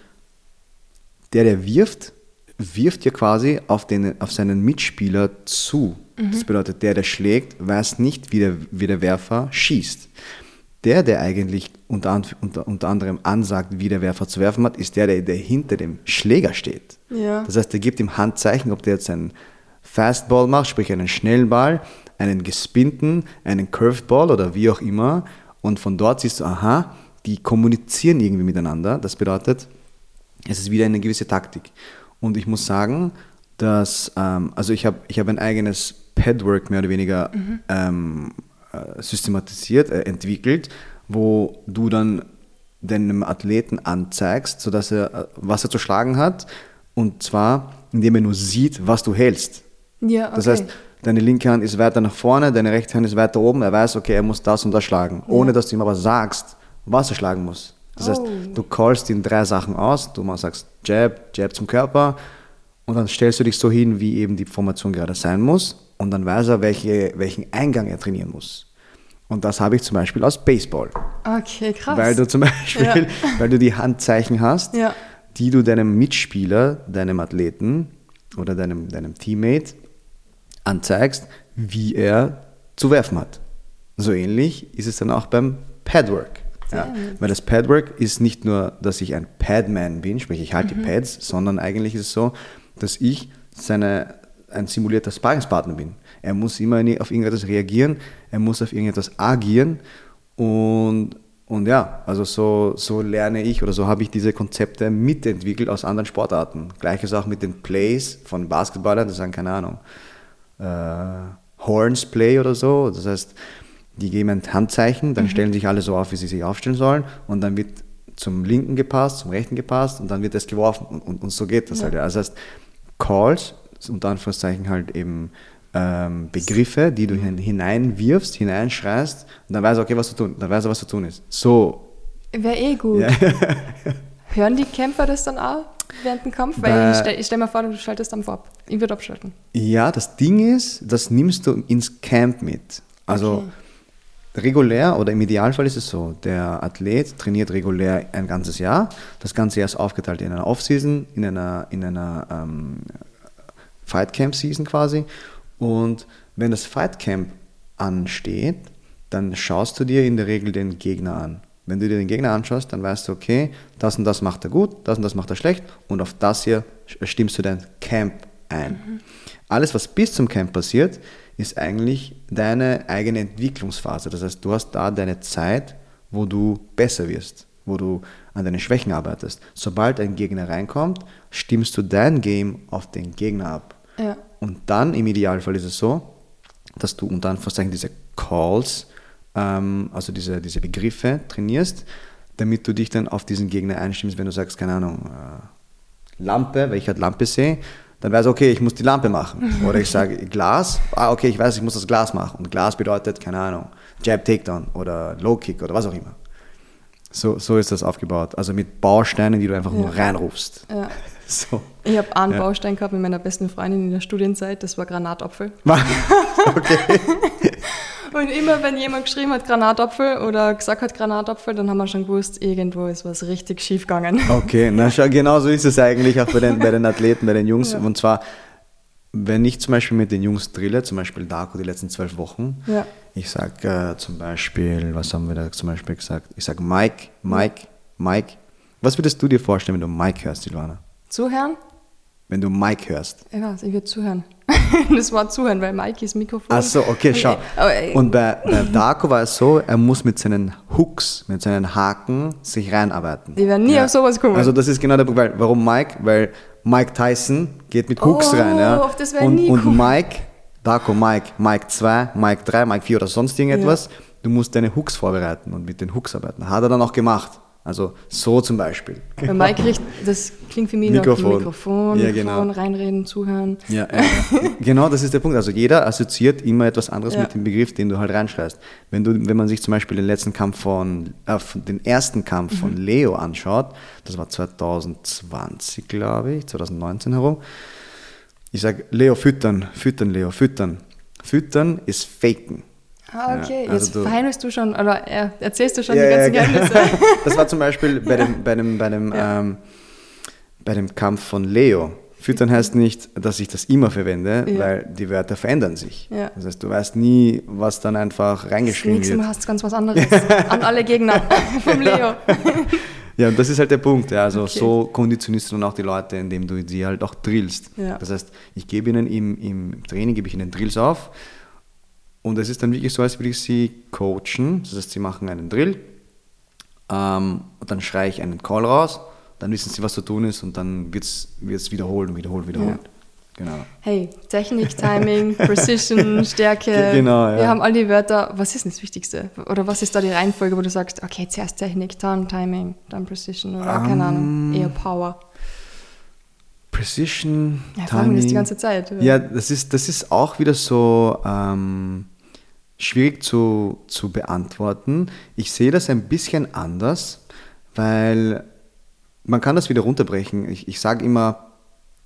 B: der, der wirft, wirft ja quasi auf, den, auf seinen Mitspieler zu. Das bedeutet, der, der schlägt, weiß nicht, wie der, wie der Werfer schießt. Der, der eigentlich unter, unter, unter anderem ansagt, wie der Werfer zu werfen hat, ist der, der, der hinter dem Schläger steht.
A: Ja.
B: Das heißt, der gibt ihm Handzeichen, ob der jetzt einen Fastball macht, sprich einen schnellen Ball, einen gespinnten, einen Curveball oder wie auch immer. Und von dort siehst du, aha, die kommunizieren irgendwie miteinander. Das bedeutet, es ist wieder eine gewisse Taktik. Und ich muss sagen, dass, ähm, also ich habe ich hab ein eigenes Padwork mehr oder weniger ähm, äh, systematisiert, äh, entwickelt, wo du dann deinem Athleten anzeigst, sodass er, äh, was er zu schlagen hat, und zwar, indem er nur sieht, was du hältst.
A: Ja, okay.
B: Das heißt, deine linke Hand ist weiter nach vorne, deine rechte Hand ist weiter oben. Er weiß, okay, er muss das und das schlagen, ohne dass du ihm aber sagst, was er schlagen muss. Das heißt,
A: Oh.
B: du callst ihm drei Sachen aus. Du mal sagst Jab, Jab zum Körper und dann stellst du dich so hin, wie eben die Formation gerade sein muss. Und dann weiß er, welche, welchen Eingang er trainieren muss. Und das habe ich zum Beispiel aus Baseball.
A: okay, krass.
B: Weil du zum Beispiel,
A: Ja.
B: weil du die Handzeichen hast,
A: Ja.
B: die du deinem Mitspieler, deinem Athleten oder deinem, deinem Teammate anzeigst, wie er zu werfen hat. So ähnlich ist es dann auch beim Padwork. Ja, weil das Padwork ist nicht nur, dass ich ein Padman bin, sprich ich halte die Pads, sondern eigentlich ist es so, dass ich seine, ein simulierter Sparringspartner bin. Er muss immer auf irgendetwas reagieren, er muss auf irgendetwas agieren und, und ja, also so, so lerne ich oder so habe ich diese Konzepte mitentwickelt aus anderen Sportarten. Gleiches auch mit den Plays von Basketballern, das sagen keine Ahnung, äh, Horns Play oder so. Das heißt, die geben ein Handzeichen, dann
A: Mhm.
B: stellen sich alle so auf, wie sie sich aufstellen sollen und dann wird zum linken gepasst, zum rechten gepasst und dann wird es geworfen und, und, und so geht das
A: Ja.
B: halt. Also das heißt, Calls, unter Anführungszeichen halt eben ähm, Begriffe, die du hin, hineinwirfst, hineinschreist und dann weiß er, okay, was zu tun, dann weiß er, was zu tun ist. So.
A: Wäre eh gut.
B: Ja.
A: Hören die Kämpfer das dann auch während dem Kampf? Weil
B: Bei-
A: ich stelle stell mir vor, du schaltest dann vor. Ich würde abschalten.
B: Ja, das Ding ist, das nimmst du ins Camp mit. Also regulär oder im Idealfall ist es so, der Athlet trainiert regulär ein ganzes Jahr. Das ganze Jahr ist aufgeteilt in einer Off-Season, in einer, in einer ähm, Fight Camp Season quasi. Und wenn das Fight Camp ansteht, dann schaust du dir in der Regel den Gegner an. Wenn du dir den Gegner anschaust, dann weißt du, okay, das und das macht er gut, das und das macht er schlecht und auf das hier stimmst du dein Camp ein. Alles, was bis zum Camp passiert, ist eigentlich deine eigene Entwicklungsphase. Das heißt, du hast da deine Zeit, wo du besser wirst, wo du an deinen Schwächen arbeitest. Sobald ein Gegner reinkommt, stimmst du dein Game auf den Gegner ab.
A: Ja.
B: Und dann im Idealfall ist es so, dass du unter Anführungszeichen diese Calls, ähm, also diese, diese Begriffe trainierst, damit du dich dann auf diesen Gegner einstimmst, wenn du sagst, keine Ahnung, äh, Lampe, weil ich halt Lampe sehe, dann weiß ich, okay, ich muss die Lampe machen. Oder ich sage Glas, ah, okay, ich weiß, ich muss das Glas machen. Und Glas bedeutet, keine Ahnung, Jab Takedown oder Low Kick oder was auch immer. So, so ist das aufgebaut. Also mit Bausteinen, die du einfach nur
A: Ja.
B: reinrufst.
A: Ja.
B: So.
A: Ich habe einen
B: Ja.
A: Baustein gehabt mit meiner besten Freundin in der Studienzeit, das war Granatapfel.
B: okay.
A: Und immer wenn jemand geschrieben hat Granatapfel oder gesagt hat Granatapfel, dann haben wir schon gewusst, irgendwo ist was richtig schief gegangen.
B: Okay, na schau, genau so ist es eigentlich auch bei den, bei den Athleten, bei den Jungs.
A: Ja.
B: Und zwar, wenn ich zum Beispiel mit den Jungs drille, zum Beispiel Darko die letzten zwölf Wochen,
A: Ja.
B: ich sage äh, zum Beispiel, was haben wir da zum Beispiel gesagt? Ich sage Mike, Mike, Mike. Was würdest du dir vorstellen, wenn du Mike hörst, Silvana?
A: Zuhören?
B: Wenn du Mike hörst.
A: Ich weiß, ich würde zuhören. das war zuhören, weil Mike ist Mikrofon.
B: Ach so, okay, schau.
A: Äh,
B: Und bei, bei Darko war es so, er muss mit seinen Hooks, mit seinen Haken sich reinarbeiten.
A: Die werden nie auf sowas kommen.
B: Also das ist genau der Punkt, weil, warum Mike? Weil Mike Tyson geht mit Hooks
A: Oh,
B: rein. Ja?
A: auf das
B: und,
A: nie
B: und. Mike, Darko Mike, Mike 2, Mike 3, Mike 4 oder sonst irgendetwas, du musst deine Hooks vorbereiten und mit den Hooks arbeiten. Hat er dann auch gemacht. Also so zum Beispiel.
A: Weil Mike kriegt, das klingt für mich
B: Mikrofon.
A: nach Mikrofon,
B: Ja,
A: Mikrofon,
B: genau.
A: reinreden, zuhören.
B: Ja, ja, ja. genau, das ist der Punkt. Also jeder assoziiert immer etwas anderes mit dem Begriff, den du halt reinschreist. Wenn du, wenn man sich zum Beispiel den letzten Kampf von, äh, von- den ersten Kampf von
A: Mhm.
B: Leo anschaut, das war 2020, glaube ich, 2019 herum. Ich sage, Leo, füttern, füttern, Leo, füttern. Füttern ist faken.
A: Ah, okay.
B: Ja, also
A: Jetzt
B: du-
A: verheimlichst du schon, oder äh, erzählst du schon
B: Ja,
A: die
B: ja,
A: ganzen
B: genau.
A: Geheimnisse.
B: Das war zum Beispiel bei dem, bei dem, bei dem,
A: Ja.
B: ähm, bei dem Kampf von Leo. Füttern heißt nicht, dass ich das immer verwende,
A: Ja.
B: weil die Wörter verändern sich.
A: Ja.
B: Das heißt, du weißt nie, was dann einfach reingeschrieben wird.
A: Mal hast du ganz was anderes. An alle Gegner vom Leo.
B: Ja, und das ist halt der Punkt. Ja. Also
A: Okay.
B: so konditionierst du dann auch die Leute, indem du sie halt auch drillst.
A: Ja.
B: Das heißt, ich gebe ihnen im, im Training, gebe ich ihnen Drills auf und es ist dann wirklich so, als würde ich sie coachen. Das heißt, sie machen einen Drill ähm, und dann schreie ich einen Call raus, dann wissen sie, was zu tun ist und dann wird es wiederholt und wiederholt, wiederholt. Genau.
A: Hey, Technik, Timing, Precision, Stärke.
B: Ge- genau, ja.
A: Wir haben all die Wörter. Was ist denn das Wichtigste? Oder was ist da die Reihenfolge, wo du sagst, okay, zuerst Technik, dann Timing, dann Precision oder keine
B: Ähm,
A: Ahnung, eher Power.
B: Precision,
A: Ja, fragen wir das die ganze Zeit.
B: Ja, das ist, das ist auch wieder so ähm, schwierig zu, zu beantworten. Ich sehe das ein bisschen anders, weil man kann das wieder runterbrechen. Ich, ich sage immer,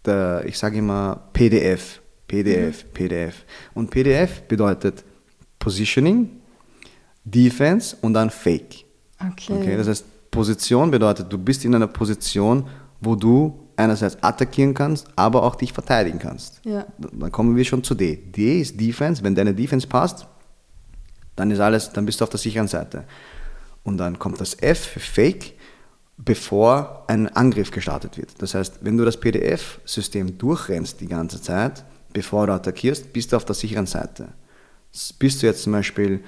B: der, ich sage immer PDF, PDF, PDF. Und PDF bedeutet Positioning, Defense und dann Fake.
A: Okay.
B: Okay, das heißt, Position bedeutet, du bist in einer Position, wo du einerseits attackieren kannst, aber auch dich verteidigen kannst.
A: Ja.
B: Dann kommen wir schon zu D. D ist Defense. Wenn deine Defense passt, dann ist alles, dann bist du auf der sicheren Seite. Und dann kommt das F für Fake, bevor ein Angriff gestartet wird. Das heißt, wenn du das PDF-System durchrennst die ganze Zeit, bevor du attackierst, bist du auf der sicheren Seite. Bist du jetzt zum Beispiel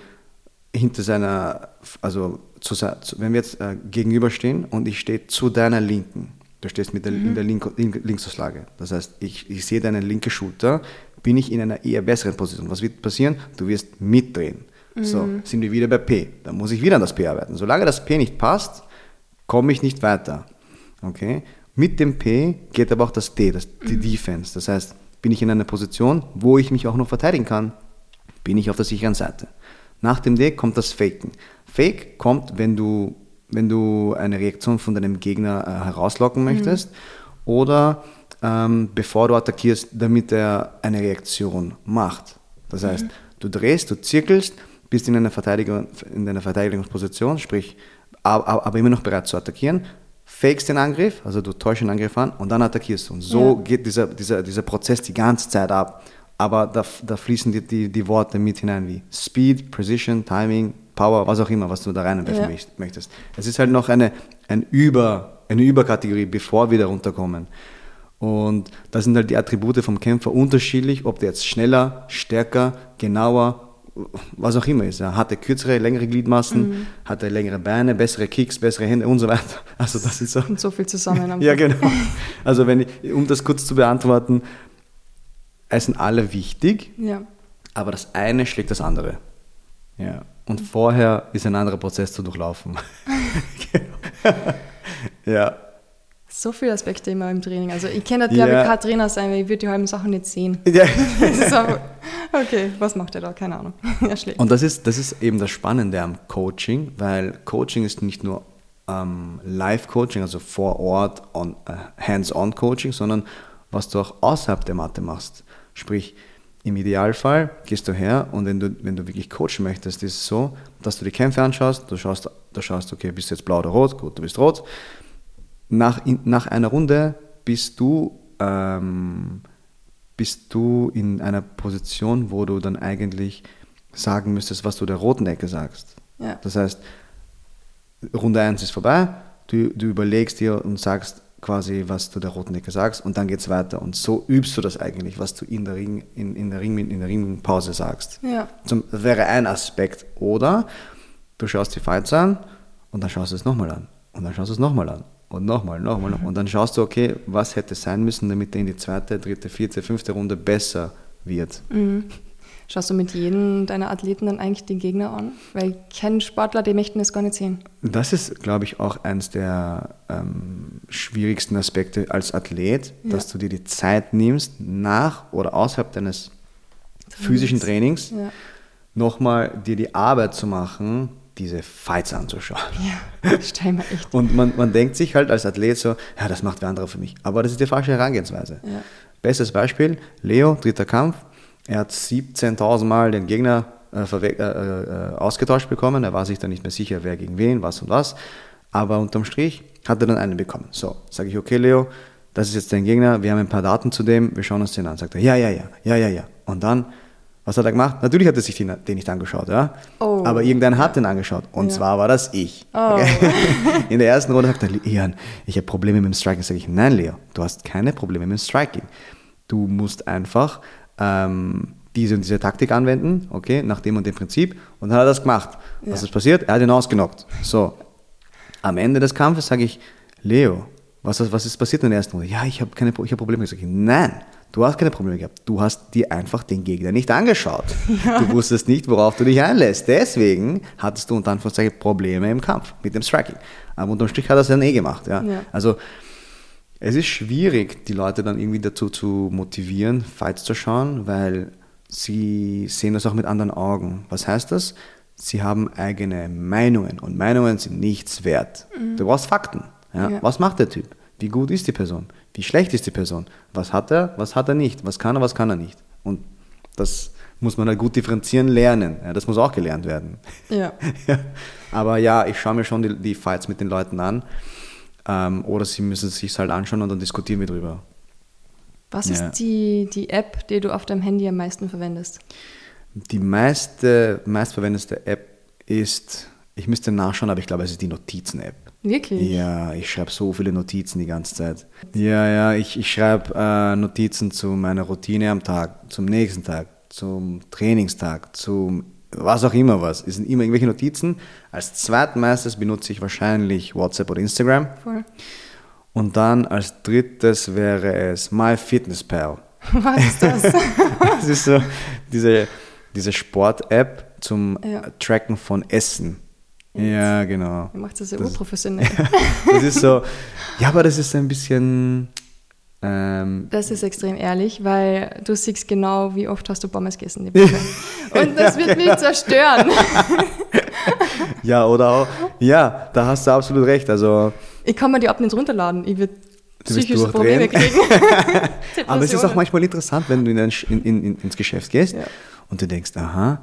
B: hinter seiner, also zu, wenn wir jetzt äh, gegenüberstehen und ich stehe zu deiner Linken, du stehst mit der, in der Link, Link, Linksauslage, das heißt, ich, ich sehe deine linke Schulter, bin ich in einer eher besseren Position. Was wird passieren? Du wirst mitdrehen. So, sind wir wieder bei P. Dann muss ich wieder an das P arbeiten. Solange das P nicht passt, komme ich nicht weiter. Okay? Mit dem P geht aber auch das D, das, die Defense. Das heißt, bin ich in einer Position, wo ich mich auch noch verteidigen kann, bin ich auf der sicheren Seite. Nach dem D kommt das Faken. Fake kommt, wenn du, wenn du eine Reaktion von deinem Gegner äh, herauslocken möchtest oder ähm, bevor du attackierst, damit er eine Reaktion macht. Das heißt, du drehst, du zirkelst, bist in einer, Verteidigung, in einer Verteidigungsposition, sprich, aber, aber immer noch bereit zu attackieren, fakest den Angriff, also du täuschst den Angriff an und dann attackierst du. Und so
A: Ja.
B: geht dieser, dieser, dieser Prozess die ganze Zeit ab. Aber da, da fließen die, die, die Worte mit hinein wie Speed, Precision, Timing, Power, was auch immer, was du da reinwerfen
A: Ja.
B: möcht- möchtest. Es ist halt noch eine, ein Über, eine Überkategorie, bevor wir da runterkommen. Und da sind halt die Attribute vom Kämpfer unterschiedlich, ob der jetzt schneller, stärker, genauer, was auch immer ist. Er hatte kürzere, längere Gliedmaßen, hatte längere Beine, bessere Kicks, bessere Hände und so weiter. Also das ist so.
A: Und so viel zusammen. am-
B: Ja, genau. Also wenn ich, um das kurz zu beantworten, es sind alle wichtig,
A: Ja.
B: aber das eine schlägt das andere. Ja. Und vorher ist ein anderer Prozess zu durchlaufen. ja.
A: So viele Aspekte immer im Training. Also ich kann glaube
B: Ja.
A: ich kein Trainer sein, weil ich würde die halben Sachen nicht sehen.
B: ja.
A: Auch, okay, was macht er da? Keine Ahnung. Er schlägt.
B: Und das ist, das ist eben das Spannende am Coaching, weil Coaching ist nicht nur ähm, Live-Coaching, also vor Ort, on, äh, Hands-on-Coaching, sondern was du auch außerhalb der Matte machst. Sprich, im Idealfall gehst du her und wenn du, wenn du wirklich coachen möchtest, ist es so, dass du die Kämpfe anschaust, du schaust, du schaust, okay, bist du jetzt blau oder rot? Gut, du bist rot. Nach, in, nach einer Runde bist du, ähm, bist du in einer Position, wo du dann eigentlich sagen müsstest, was du der roten Ecke sagst.
A: Ja.
B: Das heißt, Runde 1 ist vorbei, du, du überlegst dir und sagst quasi, was du der roten Ecke sagst und dann geht es weiter. Und so übst du das eigentlich, was du in der, Ring, in, in der, Ring, in der Ringpause sagst.
A: Ja.
B: Zum, das wäre ein Aspekt. Oder du schaust die Fights an und dann schaust du es nochmal an. Und dann schaust du es nochmal an. Und nochmal, nochmal, nochmal. Und dann schaust du, okay, was hätte sein müssen, damit der in die zweite, dritte, vierte, fünfte Runde besser wird.
A: Mhm. Schaust du mit jedem deiner Athleten dann eigentlich den Gegner an? Weil kein Sportler, die möchten das gar nicht sehen.
B: Das ist, glaube ich, auch eines der ähm, schwierigsten Aspekte als Athlet,
A: Ja.
B: dass du dir die Zeit nimmst, nach oder außerhalb deines physischen Trainings
A: Ja.
B: nochmal dir die Arbeit zu machen, diese Fights anzuschauen.
A: Ja, stell mir echt.
B: Und man, man denkt sich halt als Athlet so, ja, das macht wer andere für mich. Aber das ist die falsche Herangehensweise.
A: Ja.
B: Bestes Beispiel, Leo, dritter Kampf. Er hat 17.000 Mal den Gegner äh, äh, äh, ausgetauscht bekommen. Er war sich dann nicht mehr sicher, wer gegen wen, was und was. Aber unterm Strich hat er dann einen bekommen. So, sage ich, okay, Leo, das ist jetzt dein Gegner. Wir haben ein paar Daten zu dem. Wir schauen uns den an. Sagt er, ja, ja, ja, ja, ja, ja. Und dann, was hat er gemacht? Natürlich hat er sich den, den nicht angeschaut, ja.
A: Oh.
B: Aber irgendeiner hat den angeschaut. Und
A: Ja.
B: zwar war das ich.
A: Oh.
B: In der ersten Runde sagt er, Ian, ich habe Probleme mit dem Striking. Sage ich, nein, Leo, du hast keine Probleme mit dem Striking. Du musst einfach ähm, diese und diese Taktik anwenden, okay, nach dem und dem Prinzip. Und dann hat er das gemacht. Was
A: Ja.
B: ist passiert? Er hat ihn ausgenockt. So, am Ende des Kampfes sage ich, Leo, was, ist- was ist passiert in der ersten Runde? Ja, ich habe keine Pro- ich hab Probleme. Sag ich, nein, du hast keine Probleme gehabt. Du hast dir einfach den Gegner nicht angeschaut. Du wusstest nicht, worauf du dich einlässt. Deswegen hattest du unter Anführungszeichen Probleme im Kampf mit dem Striking. Aber unterm Strich hat er es dann eh gemacht. Ja?
A: Ja.
B: Also es ist schwierig, die Leute dann irgendwie dazu zu motivieren, Fights zu schauen, weil sie sehen das auch mit anderen Augen. Was heißt das? Sie haben eigene Meinungen und Meinungen sind nichts wert. Du brauchst Fakten. Ja?
A: Ja.
B: Was macht der Typ? Wie gut ist die Person? Wie schlecht ist die Person? Was hat er? Was hat er nicht? Was kann er? Was kann er nicht? Und das muss man halt gut differenzieren lernen. Ja, das muss auch gelernt werden.
A: Ja.
B: Ja. Aber ja, ich schaue mir schon die, die Fights mit den Leuten an. Ähm, oder sie müssen es sich halt anschauen und dann diskutieren wir drüber.
A: Was
B: Ja.
A: ist die, die App, die du auf deinem Handy am meisten verwendest?
B: Die meiste, meistverwendete App ist, ich müsste nachschauen, aber ich glaube, es ist die Notizen-App.
A: Wirklich?
B: Ja, ich schreibe so viele Notizen die ganze Zeit. Ja, ja, ich, ich schreibe äh, Notizen zu meiner Routine am Tag, zum nächsten Tag, zum Trainingstag, zum was auch immer was. Es sind immer irgendwelche Notizen. Als zweitmeistes benutze ich wahrscheinlich WhatsApp oder Instagram.
A: Voll.
B: Und dann als drittes wäre es MyFitnessPal.
A: Was ist das?
B: Das ist so diese, diese Sport-App zum
A: Ja.
B: Tracken von Essen. Ja, genau.
A: Ihr macht das ja urprofessionell.
B: Das ist so, ja, aber das ist ein bisschen, ähm,
A: Das ist extrem ehrlich, weil du siehst genau, wie oft hast du Pommes gegessen. Und das wird mich zerstören.
B: ja, oder auch, ja, da hast du absolut recht. Also,
A: Ich kann mir die nicht runterladen. Ich würde psychische. Probleme kriegen.
B: aber es ist auch manchmal interessant, wenn du in in, in, ins Geschäft gehst
A: Ja.
B: und du denkst, aha,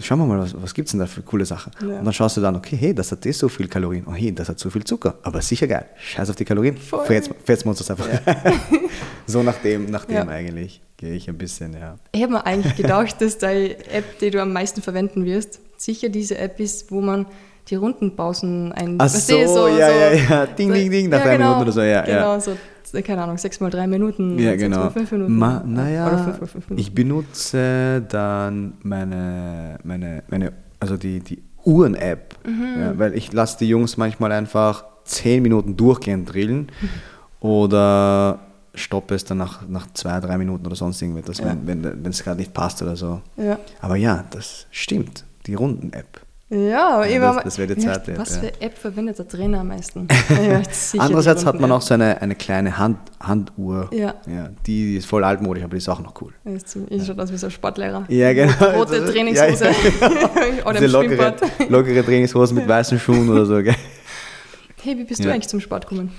B: schauen wir mal, was, was gibt es denn da für coole Sachen?
A: Ja.
B: Und dann schaust du dann, okay, hey, das hat eh so viel Kalorien. Oh, hey, das hat so viel Zucker. Aber sicher geil. Scheiß auf die Kalorien. Fetzen wir uns das einfach. so nach dem, nach dem
A: Ja.
B: eigentlich gehe ich ein bisschen, ja.
A: Ich habe mir eigentlich gedacht, dass die App, die du am meisten verwenden wirst, sicher diese App ist, wo man die Rundenpausen ein...
B: Ach
A: weißt du,
B: so, ja, ja, ja. Ding, ding, ding, nach drei Minuten oder so, ja,
A: Genau,
B: ja.
A: so, keine Ahnung, sechs mal drei Minuten,
B: Ja, genau.
A: fünf Minuten.
B: Ma, naja, ich benutze dann meine, meine, meine also die, die Uhren-App,
A: Mhm.
B: ja, weil ich lasse die Jungs manchmal einfach zehn Minuten durchgehend drillen oder stoppe es dann nach, nach zwei, drei Minuten oder sonst irgendetwas,
A: Ja.
B: wenn wenn wenn es gerade nicht passt oder so.
A: ja.
B: Aber ja, das stimmt, die Runden-App.
A: Ja, aber
B: Ja, das- das wäre die App,
A: Was
B: ja.
A: für App verwendet der Trainer am meisten?
B: Andererseits hat man auch so eine, eine kleine Hand, Handuhr,
A: Ja.
B: die ist voll altmodisch, aber die ist auch noch cool.
A: Das ist ziemlich- Ich schaue aus wie so ein Sportlehrer.
B: Ja, genau.
A: Rote
B: Ja,
A: Trainingshose.
B: ja.
A: Oder
B: Diese
A: im
B: lockere,
A: Schwimmbad.
B: lockere Trainingshosen mit weißen Schuhen oder so. Gell?
A: Hey, wie bist du
B: Ja.
A: eigentlich zum Sport gekommen?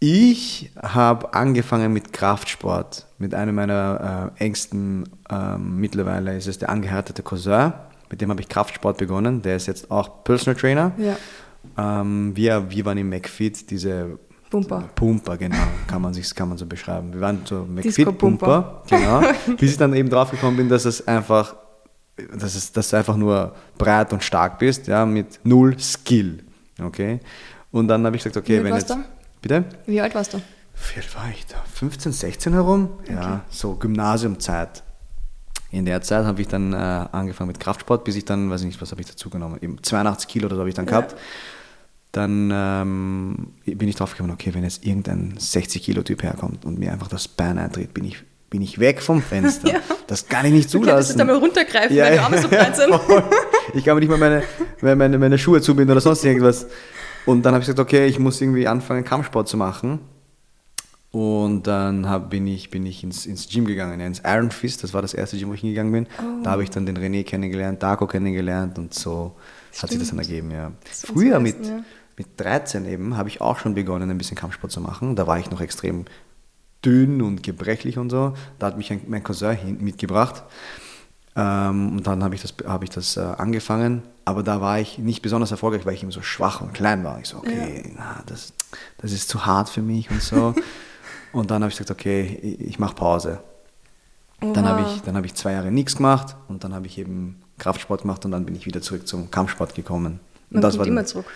B: Ich habe angefangen mit Kraftsport. Mit einem meiner äh, engsten, ähm, mittlerweile ist es der angeheiratete Cousin. Mit dem habe ich Kraftsport begonnen. Der ist jetzt auch Personal Trainer.
A: Ja.
B: Ähm, wir, wir waren im McFit, diese
A: Pumper.
B: Pumper, genau, kann man, sich, kann man so beschreiben. Wir waren so
A: Disco-Pumper.
B: McFit-Pumper, genau. Bis ich dann eben drauf gekommen bin, dass es einfach, dass, es, dass du einfach nur breit und stark bist, ja, mit null Skill, okay. Und dann habe ich gesagt, okay,
A: Wie
B: wenn
A: warst
B: jetzt...
A: du?
B: Bitte?
A: Wie alt warst du?
B: Wie alt war ich da? 15, 16 herum? Ja, so Gymnasiumzeit. In der Zeit habe ich dann äh, angefangen mit Kraftsport, bis ich dann, weiß ich nicht, was habe ich dazu genommen, eben 82 Kilo oder so habe ich dann gehabt. Dann ähm, bin ich drauf gekommen, okay, wenn jetzt irgendein 60 Kilo Typ herkommt und mir einfach das Bein eintritt, bin ich, bin ich weg vom Fenster.
A: Ja.
B: Das kann ich nicht
A: Du könntest
B: zulassen.
A: da mal runtergreifen, weil die Arme so breit sind.
B: Ich kann mir nicht mal meine, meine, meine, meine Schuhe zubinden oder sonst irgendwas. Und dann habe ich gesagt, okay, ich muss irgendwie anfangen, Kampfsport zu machen. Und dann hab, bin ich, bin ich ins, ins Gym gegangen, ja, ins Iron Fist, das war das erste Gym, wo ich hingegangen bin.
A: Oh.
B: Da habe ich dann den René kennengelernt, Darko kennengelernt und so hat sich das dann ergeben, ja. Früher mit,
A: ja.
B: mit 13 eben habe ich auch schon begonnen, ein bisschen Kampfsport zu machen. Da war ich noch extrem dünn und gebrechlich und so. Da hat mich ein, mein Cousin hin, mitgebracht. Ähm, und dann habe ich das, hab ich das äh, angefangen. Aber da war ich nicht besonders erfolgreich, weil ich eben so schwach und klein war. Ich so, okay, na, das, das ist zu hart für mich und so. und dann habe ich gesagt, okay, ich, mache Pause. Dann habe ich, dann habe ich zwei Jahre nichts gemacht und dann habe ich eben Kraftsport gemacht und dann bin ich wieder zurück zum Kampfsport gekommen.
A: Man
B: und das war
A: immer zurück.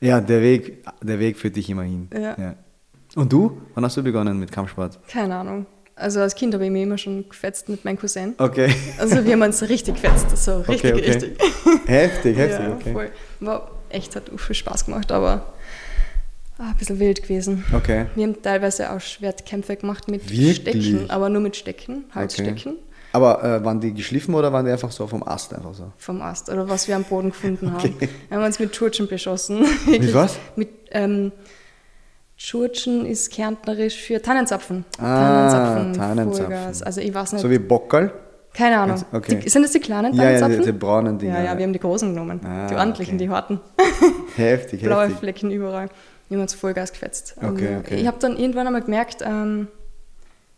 B: Ja, der Weg, der Weg führt dich immer hin.
A: Ja.
B: Und du? Wann hast du begonnen mit Kampfsport?
A: Keine Ahnung. Also als Kind habe ich mich immer schon gefetzt mit meinem Cousin.
B: Okay.
A: Also wir haben uns richtig gefetzt, so richtig,
B: okay, okay.
A: richtig.
B: Heftig, heftig,
A: ja,
B: okay.
A: voll. War echt, hat viel Spaß gemacht, aber ein bisschen wild gewesen.
B: Okay.
A: Wir haben teilweise auch Schwertkämpfe gemacht mit
B: Wirklich?
A: Stecken, aber nur mit Stecken, Halsstecken
B: Aber äh, waren die geschliffen oder waren die einfach so vom Ast einfach so?
A: vom Ast oder was wir am Boden gefunden haben.
B: Okay.
A: Wir haben uns mit Tschurtschen beschossen.
B: Mit was?
A: Mit ähm, Tschurtschen ist kärntnerisch für Tannenzapfen.
B: Ah,
A: Tannenzapfen.
B: Tannenzapfen.
A: Also ich weiß nicht.
B: So wie Bockerl?
A: keine Ahnung.
B: Okay.
A: Die, sind das die kleinen
B: Ja, ja,
A: Tannenzapfen?
B: die, die braunen Dinger.
A: ja, ja, wir haben die großen genommen.
B: Ah,
A: die ordentlichen,
B: okay.
A: die harten.
B: heftig,
A: Blaue
B: heftig.
A: Flecken überall. Wir haben uns Vollgas gefetzt.
B: Okay,
A: Und,
B: okay.
A: Ich habe dann irgendwann einmal gemerkt, ähm,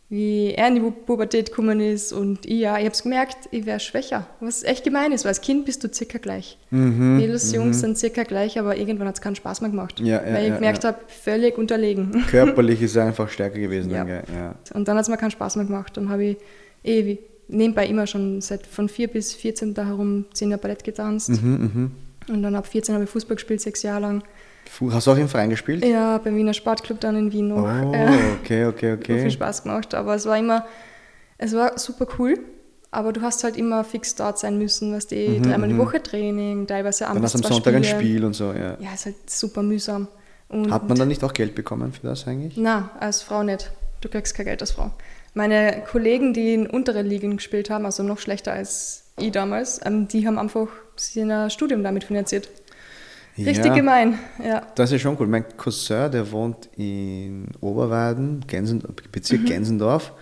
A: wie er in die Pu- Pubertät gekommen ist und ich ja, ich habe es gemerkt, ich wäre schwächer. Was echt gemein ist, weil als Kind bist du circa gleich.
B: Mhm,
A: Mädels, Jungs sind circa gleich, aber irgendwann hat es keinen Spaß mehr gemacht.
B: Ja, ja,
A: weil ich
B: ja,
A: gemerkt habe, völlig unterlegen.
B: Körperlich ist er einfach stärker gewesen. Dann, ja.
A: Und dann hat es mir keinen Spaß mehr gemacht. Dann habe ich ewig, nebenbei immer schon seit von 4 bis 14 da herum 10 Jahre Ballett getanzt.
B: Mhm,
A: Und dann ab 14 habe ich Fußball gespielt, sechs Jahre lang.
B: Hast du auch im Verein gespielt?
A: Ja, beim Wiener Sportclub dann in Wien noch.
B: Oh,
A: Äh,
B: okay, okay,
A: hat viel
B: okay.
A: Spaß gemacht, aber es war immer, es war super cool. Aber du hast halt immer fix dort sein müssen, was die dreimal die Woche Training, teilweise am
B: Mhm, Dann hast du am Sonntag ein
A: Spiele.
B: Spiel und so, ja.
A: Ja, ist halt super mühsam. Und
B: Hat man dann nicht auch Geld bekommen für das eigentlich?
A: Na, als Frau nicht. Du kriegst kein Geld als Frau. Meine Kollegen, die in unteren Ligen gespielt haben, also noch schlechter als ich damals, ähm, die haben einfach sein Studium damit finanziert. Richtig ja, gemein, ja.
B: Das ist schon cool. Mein Cousin, der wohnt in Oberweiden, Gensen, Bezirk mhm. Gensendorf.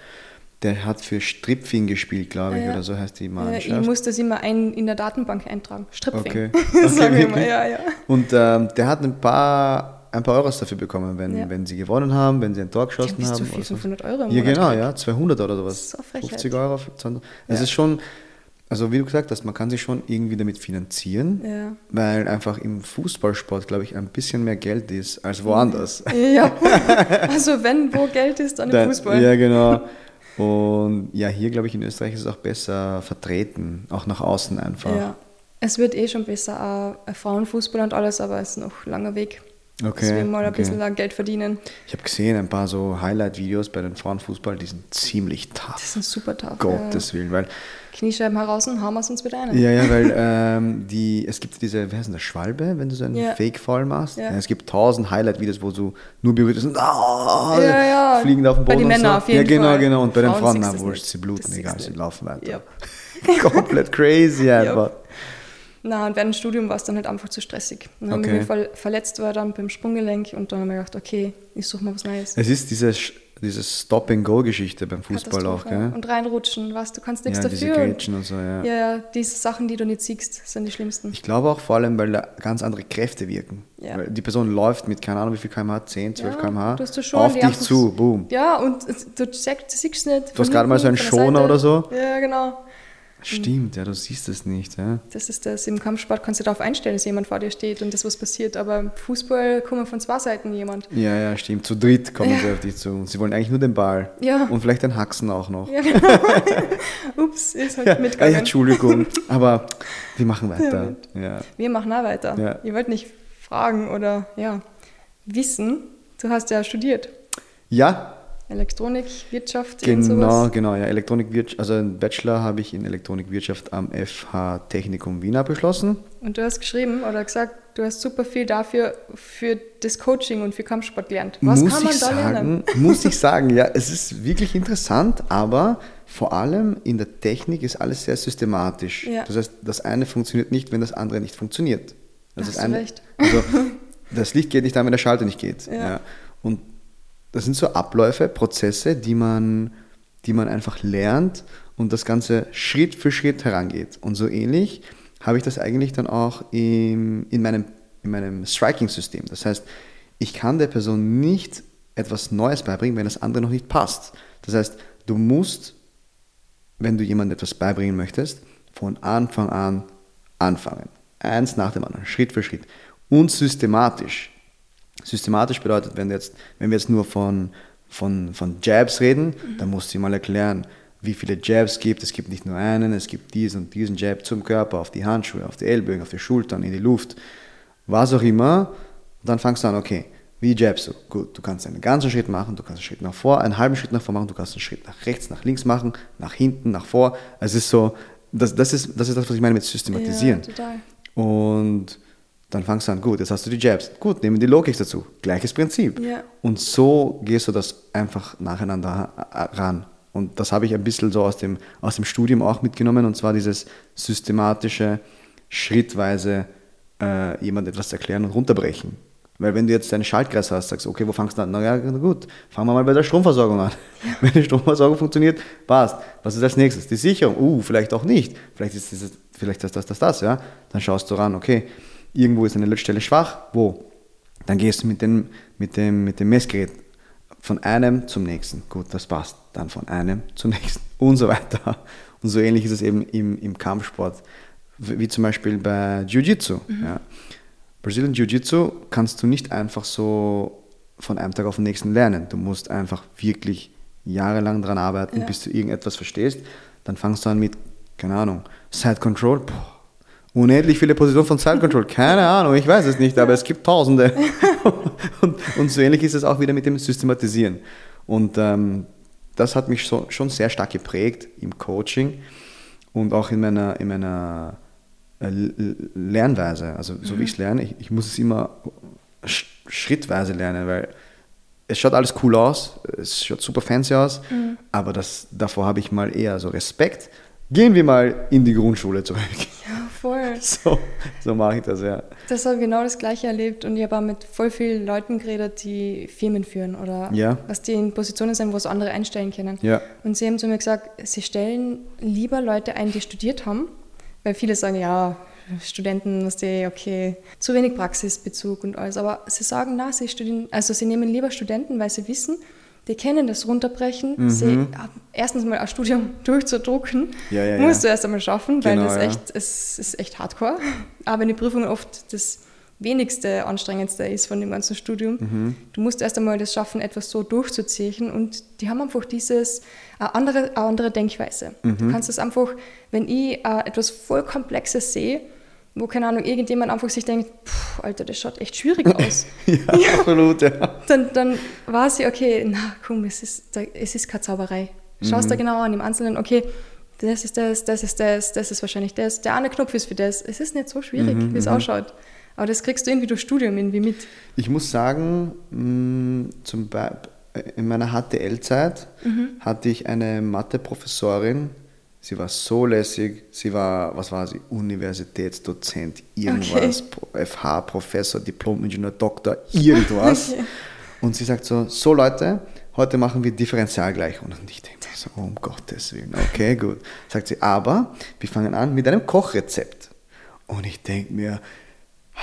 B: Der hat für Stripfing gespielt, glaube ich, ja. oder so heißt die Mannschaft.
A: Ja, ich muss das immer ein, in der Datenbank eintragen. Stripfing.
B: Okay. okay Sagen wir immer, ja, ja. Und ähm, der hat ein paar, ein paar Euros dafür bekommen, wenn, ja. wenn sie gewonnen haben, wenn sie ein Tor geschossen ja, bis haben.
A: Zu 500 Euro
B: im Ja, genau, ja, 200 oder sowas. So 50 Euro, 200. Das ist schon also wie du gesagt hast, man kann sich schon irgendwie damit finanzieren, ja. weil einfach im Fußballsport, glaube ich, ein bisschen mehr Geld ist als woanders.
A: Ja, also wenn wo Geld ist, dann im dann, Fußball.
B: Ja, genau. Und ja, hier, glaube ich, in Österreich ist es auch besser vertreten, auch nach außen einfach. Ja,
A: es wird eh schon besser, auch Frauenfußball und alles, aber es ist noch ein langer Weg. Okay, dass wir mal ein okay. bisschen Geld verdienen.
B: Ich habe gesehen, ein paar so Highlight-Videos bei den Frauenfußball, die sind ziemlich tough.
A: Die sind super tough.
B: Gottes ja. Willen, weil
A: Kniescheiben heraus und hauen wir es uns wieder ein.
B: Ja, ja, weil ähm, die, es gibt diese, wie heißt das, Schwalbe, wenn du so einen ja. Fake-Fall machst. Ja. Es gibt tausend Highlight-Videos, wo du nur berührt bist und ah, ja, ja. fliegen auf den Boden.
A: Bei den Männern
B: so.
A: auf jeden
B: Ja, genau,
A: Fall.
B: genau. Und bei den Frauen, na wurscht, sie bluten, egal, sie laufen weiter. Komplett crazy einfach.
A: Na, und während dem Studium war es dann halt einfach zu stressig. Dann okay. ich ver verletzt war dann beim Sprunggelenk und dann habe ich gedacht, okay, ich suche mal was Neues.
B: Es ist diese, diese Stop-and-Go-Geschichte beim Fußball auch, gell?
A: Und reinrutschen, was, du kannst nichts
B: ja,
A: dafür.
B: Diese und so, ja.
A: ja. Ja, diese Sachen, die du nicht siehst, sind die schlimmsten.
B: Ich glaube auch vor allem, weil da ganz andere Kräfte wirken. Ja. Weil die Person läuft mit, keine Ahnung, wie viel kmh, 10, 12 ja, kmh, auf dich zu, boom.
A: Ja, und du siehst es nicht.
B: Du hast gerade mal so einen Schoner oder so.
A: Ja, genau.
B: Stimmt, ja, du siehst es nicht. Ja.
A: Das ist das. Im Kampfsport kannst du darauf einstellen, dass jemand vor dir steht und das was passiert. Aber im Fußball kommen von zwei Seiten jemand.
B: Ja, ja, stimmt. Zu dritt kommen ja. sie auf dich zu. Sie wollen eigentlich nur den Ball.
A: Ja.
B: Und vielleicht den Haxen auch noch.
A: Ja, genau. Ups, ist halt ja, mitgegangen.
B: Ja, Entschuldigung. Aber wir machen weiter. Ja.
A: Wir machen auch weiter. Ja. Ihr wollt nicht fragen oder ja, wissen. Du hast ja studiert.
B: Ja,
A: Elektronikwirtschaft.
B: Genau, genau, ja. Elektronikwirtschaft, also einen Bachelor habe ich in Elektronikwirtschaft am FH Technikum Wien abgeschlossen.
A: Und du hast geschrieben oder gesagt, du hast super viel dafür für das Coaching und für Kampfsport gelernt.
B: Was muss kann man da sagen, lernen? Muss ich sagen, ja, es ist wirklich interessant, aber vor allem in der Technik ist alles sehr systematisch. Ja. Das heißt, das eine funktioniert nicht, wenn das andere nicht funktioniert.
A: Das
B: hast
A: ist eine, recht.
B: Also, das Licht geht nicht an, wenn der Schalter nicht geht. Ja. ja. Und das sind so Abläufe, Prozesse, die man, die man einfach lernt und das Ganze Schritt für Schritt herangeht. Und so ähnlich habe ich das eigentlich dann auch im, in meinem, in meinem Striking-System. Das heißt, ich kann der Person nicht etwas Neues beibringen, wenn das andere noch nicht passt. Das heißt, du musst, wenn du jemandem etwas beibringen möchtest, von Anfang an anfangen. Eins nach dem anderen, Schritt für Schritt. Und systematisch. Systematisch bedeutet, wenn, jetzt, wenn wir jetzt nur von, von, von Jabs reden, mhm. dann musst du mal erklären, wie viele Jabs es gibt. Es gibt nicht nur einen, es gibt diesen und diesen Jab zum Körper, auf die Handschuhe, auf die Ellbogen, auf die Schultern, in die Luft, was auch immer. Dann fangst du an, okay, wie jabst du? Gut, du kannst einen ganzen Schritt machen, du kannst einen Schritt nach vor, einen halben Schritt nach vor machen, du kannst einen Schritt nach rechts, nach links machen, nach hinten, nach vor. Es ist so, das, das, ist, das ist das, was ich meine mit systematisieren. Ja, total. Und dann fangst du an, gut, jetzt hast du die Jabs. Gut, nehmen die Low-Kicks dazu. Gleiches Prinzip.
A: Ja.
B: Und so gehst du das einfach nacheinander ran. Und das habe ich ein bisschen so aus dem, aus dem Studium auch mitgenommen, und zwar dieses systematische, schrittweise äh, jemand etwas erklären und runterbrechen. Weil wenn du jetzt deinen Schaltkreis hast, sagst du, okay, wo fangst du an? Na ja, gut, fangen wir mal bei der Stromversorgung an. Ja. Wenn die Stromversorgung funktioniert, passt. Was ist als nächstes? Die Sicherung. Uh, vielleicht auch nicht. Vielleicht ist das, vielleicht das, das, das, das, ja. Dann schaust du ran, okay, irgendwo ist eine Lötstelle schwach, wo? Dann gehst du mit dem, mit dem, mit dem Messgerät von einem zum nächsten. Gut, das passt. Dann von einem zum nächsten und so weiter. Und so ähnlich ist es eben im, im Kampfsport, wie zum Beispiel bei Jiu-Jitsu. Mhm. Ja. Brazilian Jiu-Jitsu kannst du nicht einfach so von einem Tag auf den nächsten lernen. Du musst einfach wirklich jahrelang daran arbeiten, ja. bis du irgendetwas verstehst. Dann fangst du an mit, keine Ahnung, Side Control. Boah, unendlich viele Positionen von Side Control. Keine Ahnung, ich weiß es nicht, aber es gibt Tausende. und, und, so ähnlich ist es auch wieder mit dem Systematisieren. Und ähm, das hat mich so, schon sehr stark geprägt im Coaching und auch in meiner, in meiner äh, Lernweise. Also so mhm. wie ich es lerne, ich, ich, muss es immer schrittweise lernen, weil es schaut alles cool aus, es schaut super fancy aus, mhm. aber das, davor habe ich mal eher so Respekt, Gehen wir mal in die Grundschule zurück.
A: Ja, voll.
B: So, so mache ich das, ja.
A: Das habe genau das Gleiche erlebt und ich habe auch mit voll vielen Leuten geredet, die Firmen führen oder
B: Ja.
A: was die in Positionen sind, wo es andere einstellen können.
B: Ja.
A: Und sie haben zu mir gesagt, sie stellen lieber Leute ein, die studiert haben, weil viele sagen, ja, Studenten, was die, okay, zu wenig Praxisbezug und alles. Aber sie sagen, na, sie studieren, also sie nehmen lieber Studenten, weil sie wissen, die kennen das Runterbrechen.
B: Mhm.
A: Sie erstens mal ein Studium durchzudrucken,
B: Ja, ja,
A: musst du erst einmal schaffen, weil
B: Genau,
A: das echt, es ist echt hardcore. Aber in die Prüfungen oft das wenigste anstrengendste ist von dem ganzen Studium.
B: Mhm.
A: Du musst erst einmal das schaffen, etwas so durchzuziehen und die haben einfach dieses eine andere, eine andere Denkweise.
B: Mhm.
A: Du kannst es einfach, wenn ich äh, etwas voll Komplexes sehe, wo, keine Ahnung, irgendjemand einfach sich denkt, "Puh, Alter, das schaut echt schwierig aus,
B: Ja, absolut, ja.
A: dann, dann war sie, okay, na komm, es ist, es ist keine Zauberei. Schau es
B: Mhm.
A: da genau an, im Einzelnen, okay, das ist das, das ist das, das ist wahrscheinlich das, der eine Knopf ist für das. Es ist nicht so schwierig,
B: Mhm,
A: wie es ausschaut. Aber das kriegst du irgendwie durch Studium irgendwie mit.
B: Ich muss sagen, mh, zum Be in meiner HTL-Zeit hatte ich eine Mathe-Professorin. Sie war so lässig. Sie war, was war sie? Universitätsdozent, irgendwas, Pro- FH-Professor, Diplom-Ingenieur, Doktor, irgendwas.
A: Okay.
B: Und sie sagt so: So Leute, heute machen wir Differentialgleichungen. Und ich denke mir so: Oh, um Gottes Willen, okay, gut. Sagt sie: Aber wir fangen an mit einem Kochrezept. Und ich denke mir: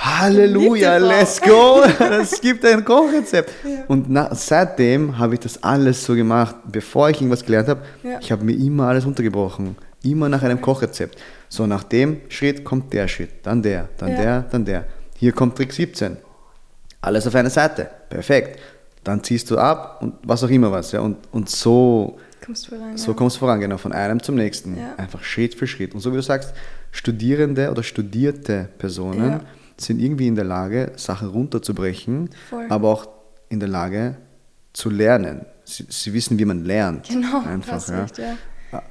B: Halleluja, let's go! Es gibt ein Kochrezept. Und na, seitdem habe ich das alles so gemacht, bevor ich irgendwas gelernt habe.
A: Ja.
B: Ich habe mir immer alles untergebrochen. Immer nach einem Kochrezept. So, nach dem Schritt kommt der Schritt, dann der, dann
A: Ja.
B: der, dann der. Hier kommt Trick 17. Alles auf eine Seite. Perfekt. Dann ziehst du ab und was auch immer was. Ja. Und, und so,
A: Kommst du rein.
B: so
A: ja.
B: kommst du voran, genau, von einem zum nächsten.
A: Ja.
B: Einfach Schritt für Schritt. Und so wie du sagst, Studierende oder studierte Personen
A: Ja.
B: Sind irgendwie in der Lage, Sachen runterzubrechen,
A: Voll.
B: aber auch in der Lage zu lernen. Sie, sie wissen, wie man lernt.
A: Genau,
B: Einfach, ja.
A: recht, ja.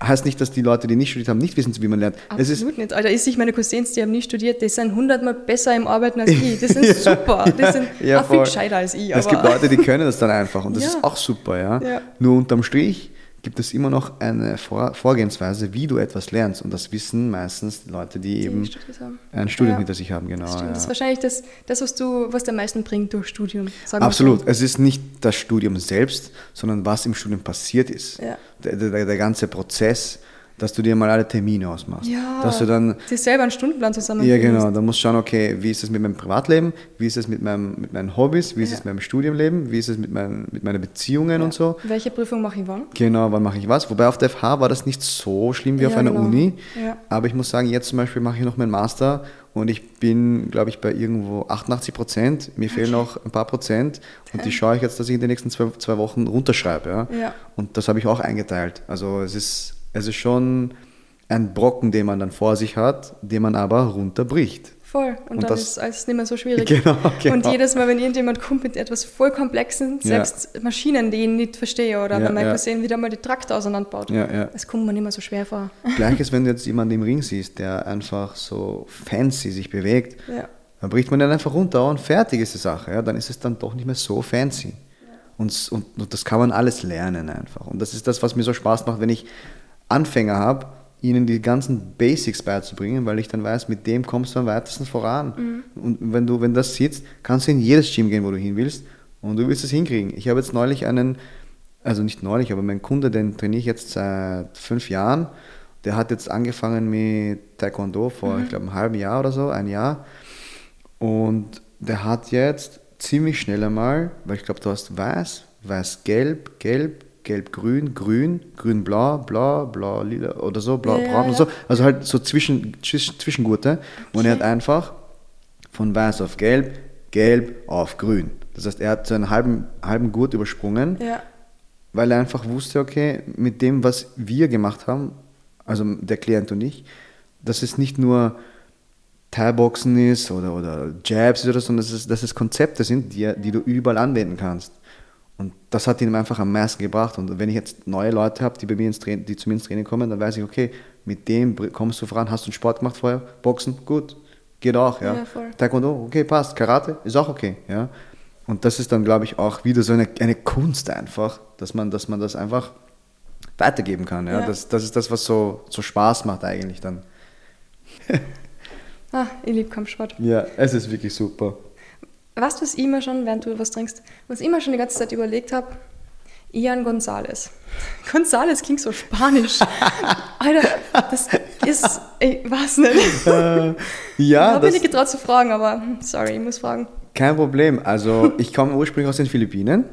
B: Heißt nicht, dass die Leute, die nicht studiert haben, nicht wissen, wie man lernt. Es ist,
A: Absolut nicht. Alter, ich sehe meine Cousins, die haben nie studiert, die sind hundertmal besser im Arbeiten als ich. Die sind super. Die sind
B: Ja,
A: auch viel
B: voll.
A: gescheiter als ich.
B: es gibt Leute, die können das dann einfach und das
A: Ja.
B: ist auch super, ja.
A: Ja.
B: Nur unterm Strich gibt es immer noch eine Vor Vorgehensweise, wie du etwas lernst und das wissen meistens Leute, die,
A: Die
B: eben ein Studium
A: Ja.
B: hinter sich haben, genau.
A: Das
B: ja.
A: Das ist wahrscheinlich das, das was du, was der meisten bringt durch Studium.
B: Absolut.
A: So.
B: Es ist nicht das Studium selbst, sondern was im Studium passiert ist.
A: Ja.
B: Der, der, der ganze Prozess, dass du dir mal alle Termine ausmachst.
A: Ja.
B: Dass du dann
A: Sich selber einen Stundenplan zusammen.
B: Ja, genau. Da musst du schauen, okay, wie ist es mit meinem Privatleben, wie ist es mit, meinem, mit meinen Hobbys, wie ist
A: Ja.
B: es mit meinem Studienleben, wie ist es mit, meinen, mit meinen Beziehungen und so.
A: Welche Prüfung mache ich wann?
B: Genau, wann mache ich was? Wobei auf der FH war das nicht so schlimm wie auf
A: Ja,
B: einer
A: genau.
B: Uni.
A: Ja.
B: Aber ich muss sagen, jetzt zum Beispiel mache ich noch meinen Master und ich bin, glaube ich, bei irgendwo 88 Prozent. Mir fehlen noch ein paar Prozent und die schaue ich jetzt, dass ich in den nächsten zwei, zwei Wochen runterschreibe. Ja?
A: Ja.
B: Und das habe ich auch eingeteilt. Also es ist, es ist schon ein Brocken, den man dann vor sich hat, den man aber runterbricht.
A: Voll. Und,
B: Und
A: dann
B: das-
A: ist alles nicht mehr so schwierig.
B: Genau, genau.
A: Und jedes Mal, wenn irgendjemand kommt mit etwas voll Komplexen,
B: Ja.
A: selbst Maschinen, die ich nicht verstehe, oder
B: Ja,
A: wenn mein
B: ja.
A: Cousin wieder mal die Traktor auseinanderbaut,
B: Ja, ja.
A: das kommt mir nicht mehr so schwer vor.
B: Gleiches, wenn du jetzt jemanden im Ring siehst, der einfach so fancy sich bewegt,
A: Ja.
B: dann bricht man den einfach runter und fertig ist die Sache. Ja? Dann ist es dann doch nicht mehr so fancy. Und, und, und das kann man alles lernen einfach. Und das ist das, was mir so Spaß macht, wenn ich Anfänger habe, ihnen die ganzen Basics beizubringen, weil ich dann weiß, mit dem kommst du am weitesten voran. Und wenn du, wenn das sitzt, kannst du in jedes Gym gehen, wo du hin willst und du wirst es hinkriegen. Ich habe jetzt neulich einen, also nicht neulich, aber mein Kunde, den trainiere ich jetzt seit fünf Jahren, der hat jetzt angefangen mit Taekwondo vor, ich glaube, einem halben Jahr oder so, ein Jahr. Und der hat jetzt ziemlich schnell einmal, weil ich glaube, du hast weiß, weiß-gelb, gelb, gelb-grün, grün, grün-blau, blau, blau-lila oder so,
A: Ja,
B: blau-braun
A: ja,
B: und
A: ja.
B: so. Also halt so zwischen, Zwisch- Zwischengurte. Und er hat
A: Okay.
B: einfach von weiß auf gelb, gelb auf grün. Das heißt, er hat so einen halben, halben Gurt übersprungen
A: Ja.
B: weil er einfach wusste, okay, mit dem, was wir gemacht haben, also der Klient und ich, dass es nicht nur Thai-Boxen ist oder, oder Jabs oder so, sondern dass es, dass es Konzepte sind, die, die du überall anwenden kannst. Und das hat ihm einfach am meisten gebracht. Und wenn ich jetzt neue Leute habe, die, bei mir ins Training, die zu mir ins Training kommen, dann weiß ich, okay, mit dem kommst du voran. Hast du einen Sport gemacht vorher? Boxen? Gut. Geht auch, ja.
A: Ja.
B: Taekwondo? Okay, passt. Karate? Ist auch okay, ja. Und das ist dann, glaube ich, auch wieder so eine, eine Kunst einfach, dass man, dass man das einfach weitergeben kann. Ja?
A: Ja.
B: Das, das ist das, was so, so Spaß macht eigentlich dann.
A: Ah, ich liebe Kampfsport.
B: Ja, es ist wirklich super.
A: Du, was ich immer schon, während du was trinkst, was ich immer schon die ganze Zeit überlegt habe? Ian González. González klingt so spanisch. Alter, das ist, ich weiß nicht.
B: Äh,
A: Ich
B: ja,
A: habe
B: das,
A: mich nicht getraut zu fragen, aber hm, sorry, ich muss fragen.
B: kein Problem. Also ich komme ursprünglich aus den Philippinen.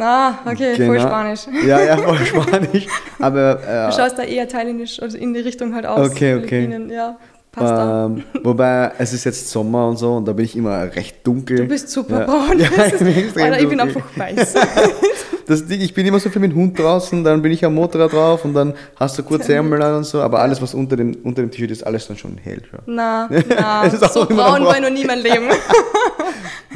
A: Ah, okay, voll Spanisch.
B: Ja, ja, voll Spanisch. Aber äh,
A: Du schaust da eher thailändisch oder in die Richtung halt aus.
B: Okay, okay.
A: Philippinen, Ja.
B: Ähm, wobei es ist jetzt Sommer und so und da bin ich immer recht dunkel.
A: Du bist super
B: ja.
A: braun.
B: Ja, ich bin extrem
A: Alter, ich bin einfach weiß.
B: Das Ding, ich bin immer so viel mit dem Hund draußen, dann bin ich am Motorrad drauf und dann hast du kurze Ärmel an und so, aber alles, was unter dem, unter dem T-Shirt ist, alles dann schon hell. Schon.
A: Na, na,
B: Es ist
A: so braun war noch nie in meinem Leben.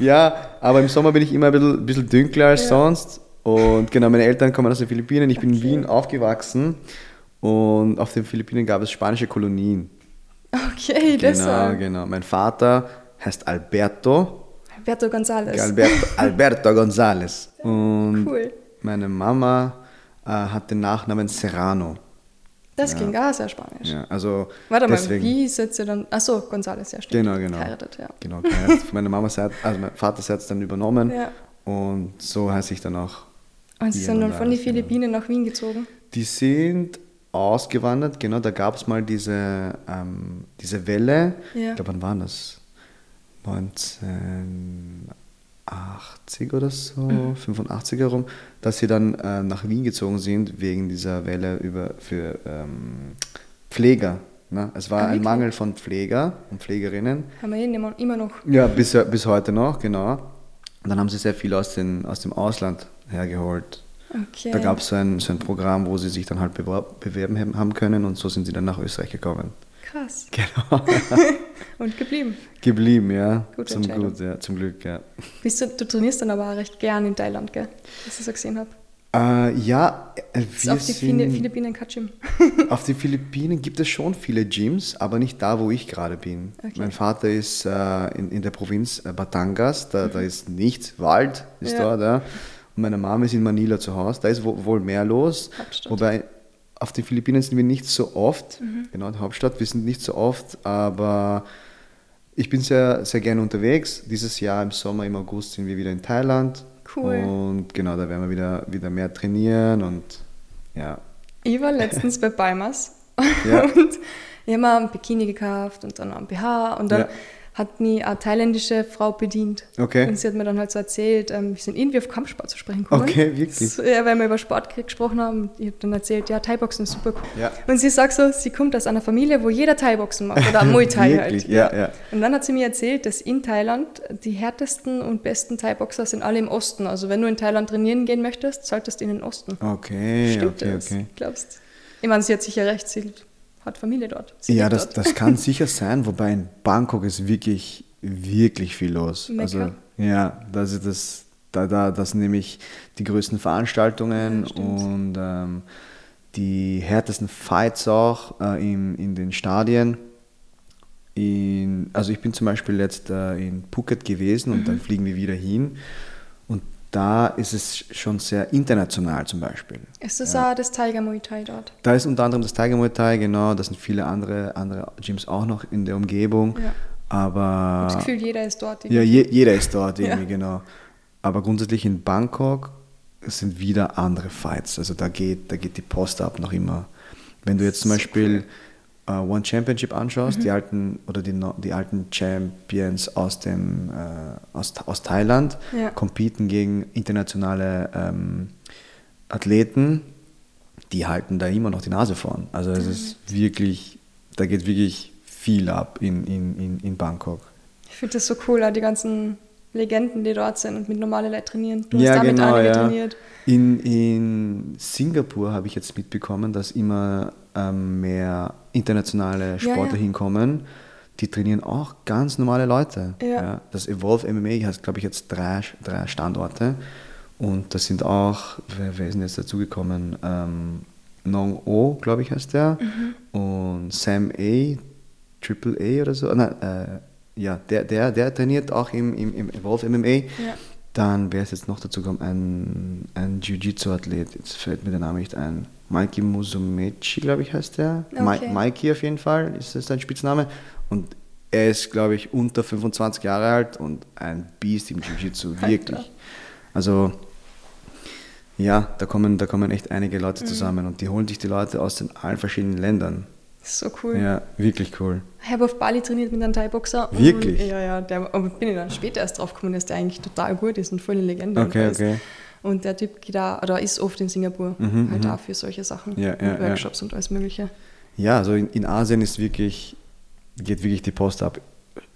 B: Ja, aber im Sommer bin ich immer ein bisschen, bisschen dunkler als
A: Ja.
B: sonst. Und genau, meine Eltern kommen aus den Philippinen. Ich bin in
A: Okay.
B: Wien aufgewachsen und auf den Philippinen gab es spanische Kolonien.
A: Okay,
B: Genau,
A: deshalb.
B: genau. Mein Vater heißt Alberto.
A: Alberto González.
B: Alberto, Alberto González. Und
A: Cool.
B: meine Mama äh, hat den Nachnamen Serrano.
A: Das klingt auch sehr spanisch.
B: Ja, also
A: Warte mal,
B: deswegen,
A: wie setzt ihr dann. Achso, González, ja, stimmt.
B: Genau, genau.
A: Geheiratet, ja.
B: Genau, geheiratet. Von meiner Mama Seite, also mein Vater hat es dann übernommen.
A: Ja.
B: Und so heiße ich dann auch.
A: Und sie sind dann von den
B: genau.
A: Philippinen nach Wien gezogen.
B: Die sind ausgewandert, genau, da gab es mal diese, ähm, diese Welle.
A: Ja.
B: Ich glaube, wann war das? 1980 oder so,
A: Mhm.
B: 85 herum, dass sie dann äh, nach Wien gezogen sind wegen dieser Welle über, für ähm, Pfleger. Ne? Es war
A: Ah,
B: ein
A: wirklich?
B: Mangel von Pfleger und Pflegerinnen.
A: Haben wir eh immer- immer noch.
B: Ja, bis, bis heute noch, genau. Und dann haben sie sehr viel aus, den, aus dem Ausland hergeholt.
A: Okay.
B: Da gab es so ein, so ein Programm, wo sie sich dann halt bewerben haben- können und so sind sie dann nach Österreich gekommen.
A: Krass.
B: Genau.
A: Und geblieben.
B: Geblieben, ja.
A: Gute
B: zum. Gut, ja. Zum Glück, ja.
A: Bist du, du trainierst dann aber auch recht gern in Thailand, gell? Was ich so gesehen habe.
B: Äh, ja, äh, wir
A: Auf die
B: sind,
A: Philippinen kein Gym.
B: auf den Philippinen gibt es schon viele Gyms, aber nicht da, wo ich gerade bin.
A: Okay.
B: Mein Vater ist äh, in, in der Provinz äh, Batangas, da, da ist nichts, Wald ist
A: Mhm. Ja.
B: dort, ja. Und meine Mama ist in Manila zu Hause, da ist wo, wohl mehr los.
A: Hauptstadt.
B: Wobei auf den Philippinen sind wir nicht so oft,
A: Mhm.
B: genau, die Hauptstadt, wir sind nicht so oft, aber ich bin sehr, sehr gerne unterwegs. Dieses Jahr im Sommer, im August sind wir wieder in Thailand.
A: Cool.
B: Und genau, da werden wir wieder, wieder mehr trainieren und ja.
A: Ich war letztens bei Balmers
B: Ja.
A: und ich habe mir ein Bikini gekauft und dann ein BH und dann
B: Ja.
A: Hat mich eine thailändische Frau bedient.
B: Okay.
A: Und sie hat mir dann halt so erzählt, ähm, wir sind irgendwie auf Kampfsport zu sprechen gekommen.
B: Okay, wirklich?
A: So, ja, weil wir über Sport ge- gesprochen haben. Ich habe dann erzählt, ja, Thai-Boxen ist super cool.
B: Ja.
A: Und sie sagt so, sie kommt aus einer Familie, wo jeder Thai-Boxen macht oder Muay Thai
B: Wirklich?
A: halt.
B: Ja, ja.
A: Und dann hat sie mir erzählt, dass in Thailand die härtesten und besten Thai-Boxer sind alle im Osten. Also wenn du in Thailand trainieren gehen möchtest, solltest du in den Osten.
B: Okay,
A: Stimmt
B: okay,
A: das?
B: okay.
A: Glaubst Ich meine, sie hat sicher recht, sie hat Familie dort. Sie
B: Ja, das,
A: dort.
B: das kann sicher sein, wobei in Bangkok ist wirklich, wirklich viel los.
A: Mekka.
B: Also, ja, das ist das, da, da, das sind nämlich die größten Veranstaltungen
A: Ja,
B: und ähm, die härtesten Fights auch äh, in, in den Stadien. In, also ich bin zum Beispiel jetzt äh, in Phuket gewesen und
A: Mhm.
B: dann fliegen wir wieder hin. Da ist es schon sehr international zum Beispiel.
A: Ist das auch das Tiger Muay Thai dort?
B: Da ist unter anderem das Tiger Muay Thai, genau. Da sind viele andere, andere Gyms auch noch in der Umgebung.
A: Ja. Ich
B: Aber
A: habe das Gefühl, jeder ist dort.
B: ja, je, jeder ist dort
A: Ja.
B: irgendwie, genau. Aber grundsätzlich in Bangkok sind wieder andere Fights. Also da geht, da geht die Post ab noch immer. Wenn du jetzt zum Beispiel äh, One Championship anschaust,
A: Mhm.
B: die alten oder die, die alten Champions aus dem äh, aus, aus Thailand
A: Ja.
B: competen gegen internationale ähm, Athleten, die halten da immer noch die Nase vorn. Also es ist wirklich, da geht wirklich viel ab in, in, in, in Bangkok.
A: Ich finde das so cool, die ganzen Legenden, die dort sind und mit normalen Leuten trainieren. Du
B: ja,
A: hast da mit
B: genau, ja.
A: trainiert.
B: In, in Singapur habe ich jetzt mitbekommen, dass immer ähm, mehr internationale Sportler
A: ja.
B: hinkommen. Die trainieren auch ganz normale Leute.
A: Ja.
B: Das Evolve MMA hat, glaube ich, jetzt drei, drei Standorte. Und das sind auch, wer, wer ist denn jetzt dazugekommen? Ähm, Nong O, glaube ich, heißt der.
A: Mhm.
B: Und Sam A, Triple A oder so. Nein, äh, ja, der, der, der trainiert auch im, im, im Evolve MMA. Dann wäre es jetzt noch dazu gekommen, ein, ein Jiu-Jitsu-Athlet, jetzt fällt mir der Name nicht ein. Mikey Musumeci, glaube ich, heißt der. Okay. Mikey auf jeden Fall ist das sein Spitzname. Und er ist, glaube ich, unter 25 Jahre alt und ein Biest im Jiu-Jitsu, wirklich. Also, ja, da kommen, da kommen echt einige Leute mhm. zusammen und die holen sich die Leute aus den allen verschiedenen Ländern.
A: So cool.
B: Ja, wirklich cool.
A: Ich habe auf Bali trainiert mit einem Thai-Boxer.
B: Wirklich?
A: ja, ja, der, aber bin ich dann später erst drauf gekommen, dass der eigentlich total gut ist und voll eine Legende.
B: Okay, okay.
A: Und der Typ geht da, oder ist oft in Singapur,
B: mhm,
A: halt
B: mhm.
A: auch für solche Sachen,
B: ja, ja,
A: Workshops
B: ja.
A: und alles Mögliche.
B: Ja, also in, in Asien ist wirklich, geht wirklich die Post ab.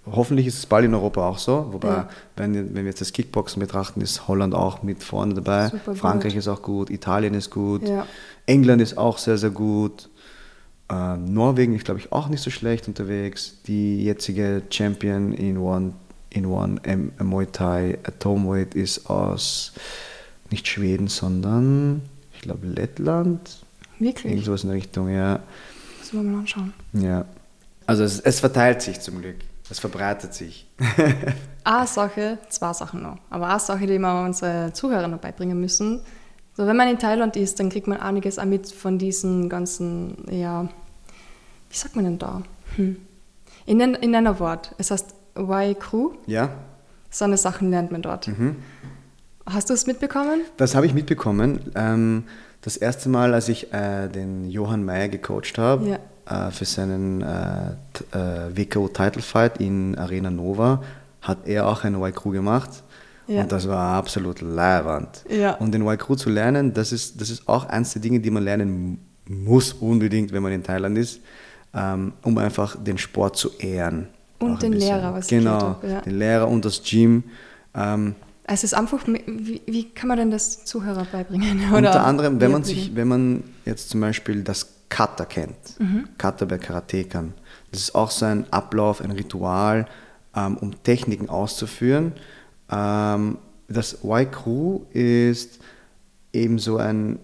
B: Hoffentlich ist es bald in Europa auch so, wobei, ja. wenn, wenn wir jetzt das Kickboxen betrachten, ist Holland auch mit vorne dabei. Super Frankreich gut. ist auch gut, Italien ist gut,
A: ja.
B: England ist auch sehr, sehr gut. Äh, Norwegen ist, glaube ich, auch nicht so schlecht unterwegs. Die jetzige Champion in One, in One M Muay Thai Atomweight ist aus nicht Schweden, sondern ich glaube Lettland.
A: Wirklich?
B: Irgendwas in der Richtung, ja.
A: Das wollen wir mal anschauen.
B: Ja. Also es, es verteilt sich zum Glück. Es verbreitet sich.
A: eine Sache, zwei Sachen noch. Aber eine Sache, die wir unsere Zuhörer noch beibringen müssen. So, wenn man in Thailand ist, dann kriegt man einiges auch mit von diesen ganzen, ja, wie sagt man denn da? Hm. In, in einer Wort. Es heißt Wai Crew.
B: Ja.
A: So eine Sachen lernt man dort.
B: Mhm.
A: Hast du es mitbekommen?
B: Das habe ich mitbekommen. Ähm, das erste Mal, als ich äh, den Johann Mayer gecoacht habe,
A: ja
B: äh, für seinen äh, äh WKO Title Fight in Arena Nova hat er auch eine Y-Crew gemacht. Ja. Und das war absolut leiwand.
A: Ja.
B: Und den Y-Crew zu lernen, das ist, das ist auch eines der Dinge, die man lernen muss unbedingt, wenn man in Thailand ist, ähm, um einfach den Sport zu ehren.
A: Und den Lehrer, was
B: Genau, habe, ja. den Lehrer und das Gym. Ähm,
A: es ist einfach, wie, wie, kann man denn das Zuhörer beibringen?
B: Oder unter anderem, wenn man, sich, wenn man jetzt zum Beispiel das Kata kennt.
A: Mhm.
B: Kata bei Karatekern. Das ist auch so ein Ablauf, ein Ritual, ähm, um Techniken auszuführen. Ähm, das Y-Crew ist eben so ein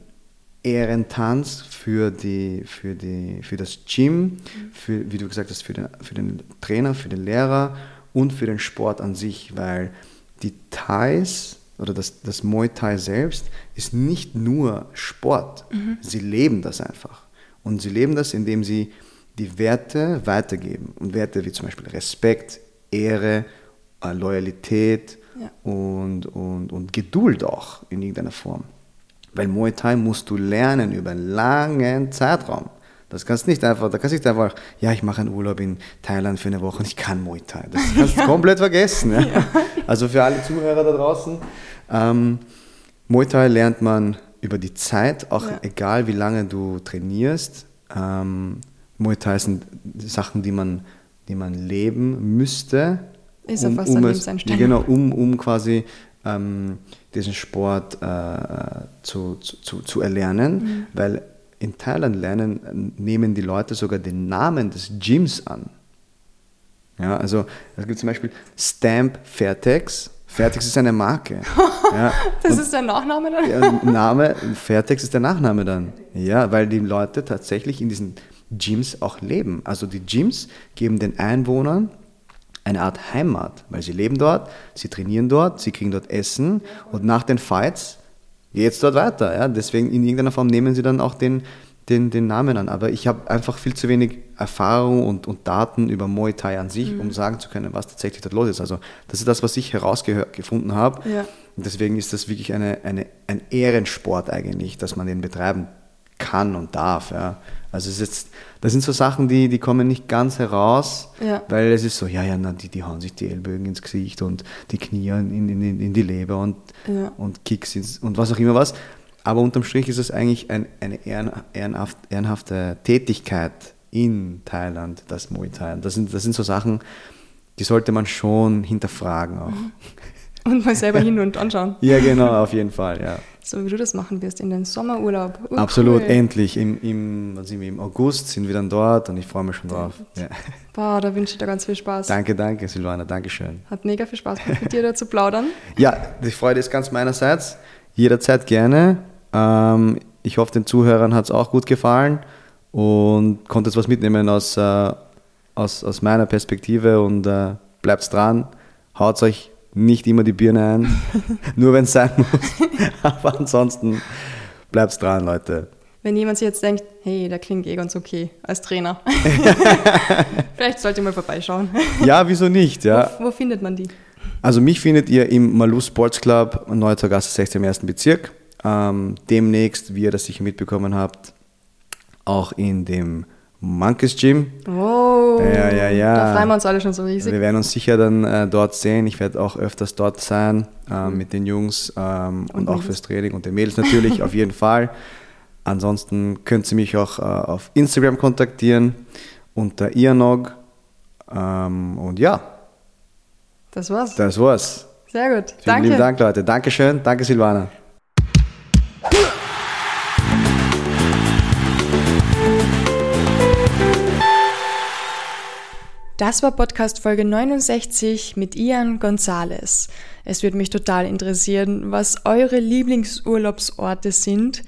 B: Ehrentanz für, die, für, die, für das Gym, für, wie du gesagt hast, für den, für den Trainer, für den Lehrer und für den Sport an sich, weil die Thais oder das, das Muay Thai selbst ist nicht nur Sport,
A: mhm.
B: sie leben das einfach. Und sie leben das, indem sie die Werte weitergeben. Und Werte wie zum Beispiel Respekt, Ehre, äh, Loyalität
A: ja.
B: und, und, und Geduld auch in irgendeiner Form. Weil Muay Thai musst du lernen über einen langen Zeitraum. Das kannst nicht einfach, da kannst du nicht einfach, ja, ich mache einen Urlaub in Thailand für eine Woche und ich kann Muay Thai. Das kannst du ja. komplett vergessen. Ja? Ja. Also für alle Zuhörer da draußen, ähm, Muay Thai lernt man über die Zeit, auch egal wie lange du trainierst, ähm, Muay Thai sind Sachen, die man, die man leben müsste.
A: Ist um, fast um es,
B: Genau, um, um quasi ähm, diesen Sport äh, zu, zu, zu erlernen,
A: mhm.
B: weil in Thailand lernen, nehmen die Leute sogar den Namen des Gyms an. Ja, also es gibt zum Beispiel Stamp Fairtex, Fairtex ist eine Marke.
A: Ja. das ist der Nachname dann?
B: Ja, Name, Fairtex ist der Nachname dann. Ja, weil die Leute tatsächlich in diesen Gyms auch leben. Also die Gyms geben den Einwohnern eine Art Heimat, weil sie leben dort, sie trainieren dort, sie kriegen dort Essen und nach den Fights geht es dort weiter. Ja? Deswegen in irgendeiner Form nehmen sie dann auch den, den, den Namen an. Aber ich habe einfach viel zu wenig Erfahrung und, und Daten über Muay Thai an sich, mhm. um sagen zu können, was tatsächlich dort los ist. Also das ist das, was ich herausgefunden habe.
A: Ja.
B: Und deswegen ist das wirklich eine, eine, ein Ehrensport eigentlich, dass man den betreiben kann und darf. Ja. Also es ist jetzt, das sind so Sachen, die, die kommen nicht ganz heraus,
A: ja.
B: weil es ist so, ja, ja, na, die, die hauen sich die Ellbogen ins Gesicht und die Knie in, in, in die Leber und,
A: ja.
B: und Kicks ins, und was auch immer was. Aber unterm Strich ist es eigentlich ein, eine ehrenhaft, ehrenhafte Tätigkeit in Thailand, das Muay Thai. Das sind, das sind so Sachen, die sollte man schon hinterfragen auch. Mhm.
A: Und mal selber hin und anschauen.
B: ja, genau, auf jeden Fall, ja.
A: So wie du das machen wirst in den Sommerurlaub.
B: Uh, Absolut, cool. endlich. Im, im, was sind wir, Im August sind wir dann dort und ich freue mich schon drauf. Ja.
A: Boah, da wünsche ich dir ganz viel Spaß.
B: Danke, danke, Silvana, danke schön.
A: Hat mega viel Spaß gemacht, mit dir da zu plaudern.
B: Ja, die Freude ist ganz meinerseits. Jederzeit gerne. Ähm, ich hoffe, den Zuhörern hat es auch gut gefallen und konnte jetzt was mitnehmen aus, äh, aus, aus meiner Perspektive und äh, bleibt dran, haut euch nicht immer die Birne ein, nur wenn es sein muss. Aber ansonsten bleibt's dran, Leute.
A: Wenn jemand sich jetzt denkt, hey, der klingt eh ganz okay als Trainer. Vielleicht sollte mal vorbeischauen.
B: Ja, wieso nicht? Ja.
A: Wo, wo findet man die?
B: Also mich findet ihr im Malou Sports Club, Neuzer Gasse 16 im ersten Bezirk. Ähm, demnächst, wie ihr das sicher mitbekommen habt, auch in dem Monkeys Gym.
A: Oh,
B: Ja, ja, ja.
A: da freuen wir uns alle schon so riesig.
B: Wir werden uns sicher dann äh, dort sehen. Ich werde auch öfters dort sein ähm, mit den Jungs ähm, und,
A: Und
B: auch fürs Training und den Mädels natürlich, auf jeden Fall. Ansonsten könnt ihr mich auch äh, auf Instagram kontaktieren unter Ianog. Ähm, und ja,
A: Das war's.
B: das war's.
A: Sehr gut.
B: Vielen
A: Danke.
B: lieben Dank, Leute. Dankeschön. Danke, Silvana.
A: Das war Podcast Folge 69 mit Ian Gonzalez. Es würde mich total interessieren, was eure Lieblingsurlaubsorte sind.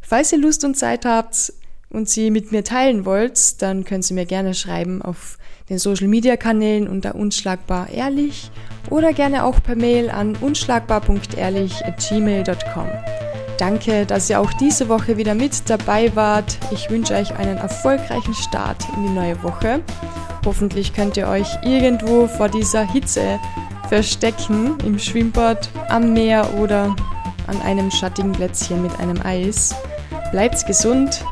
A: Falls ihr Lust und Zeit habt und sie mit mir teilen wollt, dann könnt ihr mir gerne schreiben auf den Social Media Kanälen unter unschlagbar ehrlich oder gerne auch per Mail an unschlagbar.ehrlich@gmail.com. Danke, dass ihr auch diese Woche wieder mit dabei wart. Ich wünsche euch einen erfolgreichen Start in die neue Woche. Hoffentlich könnt ihr euch irgendwo vor dieser Hitze verstecken, im Schwimmbad, am Meer oder an einem schattigen Plätzchen mit einem Eis. Bleibt gesund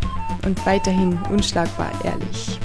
A: und weiterhin unschlagbar ehrlich.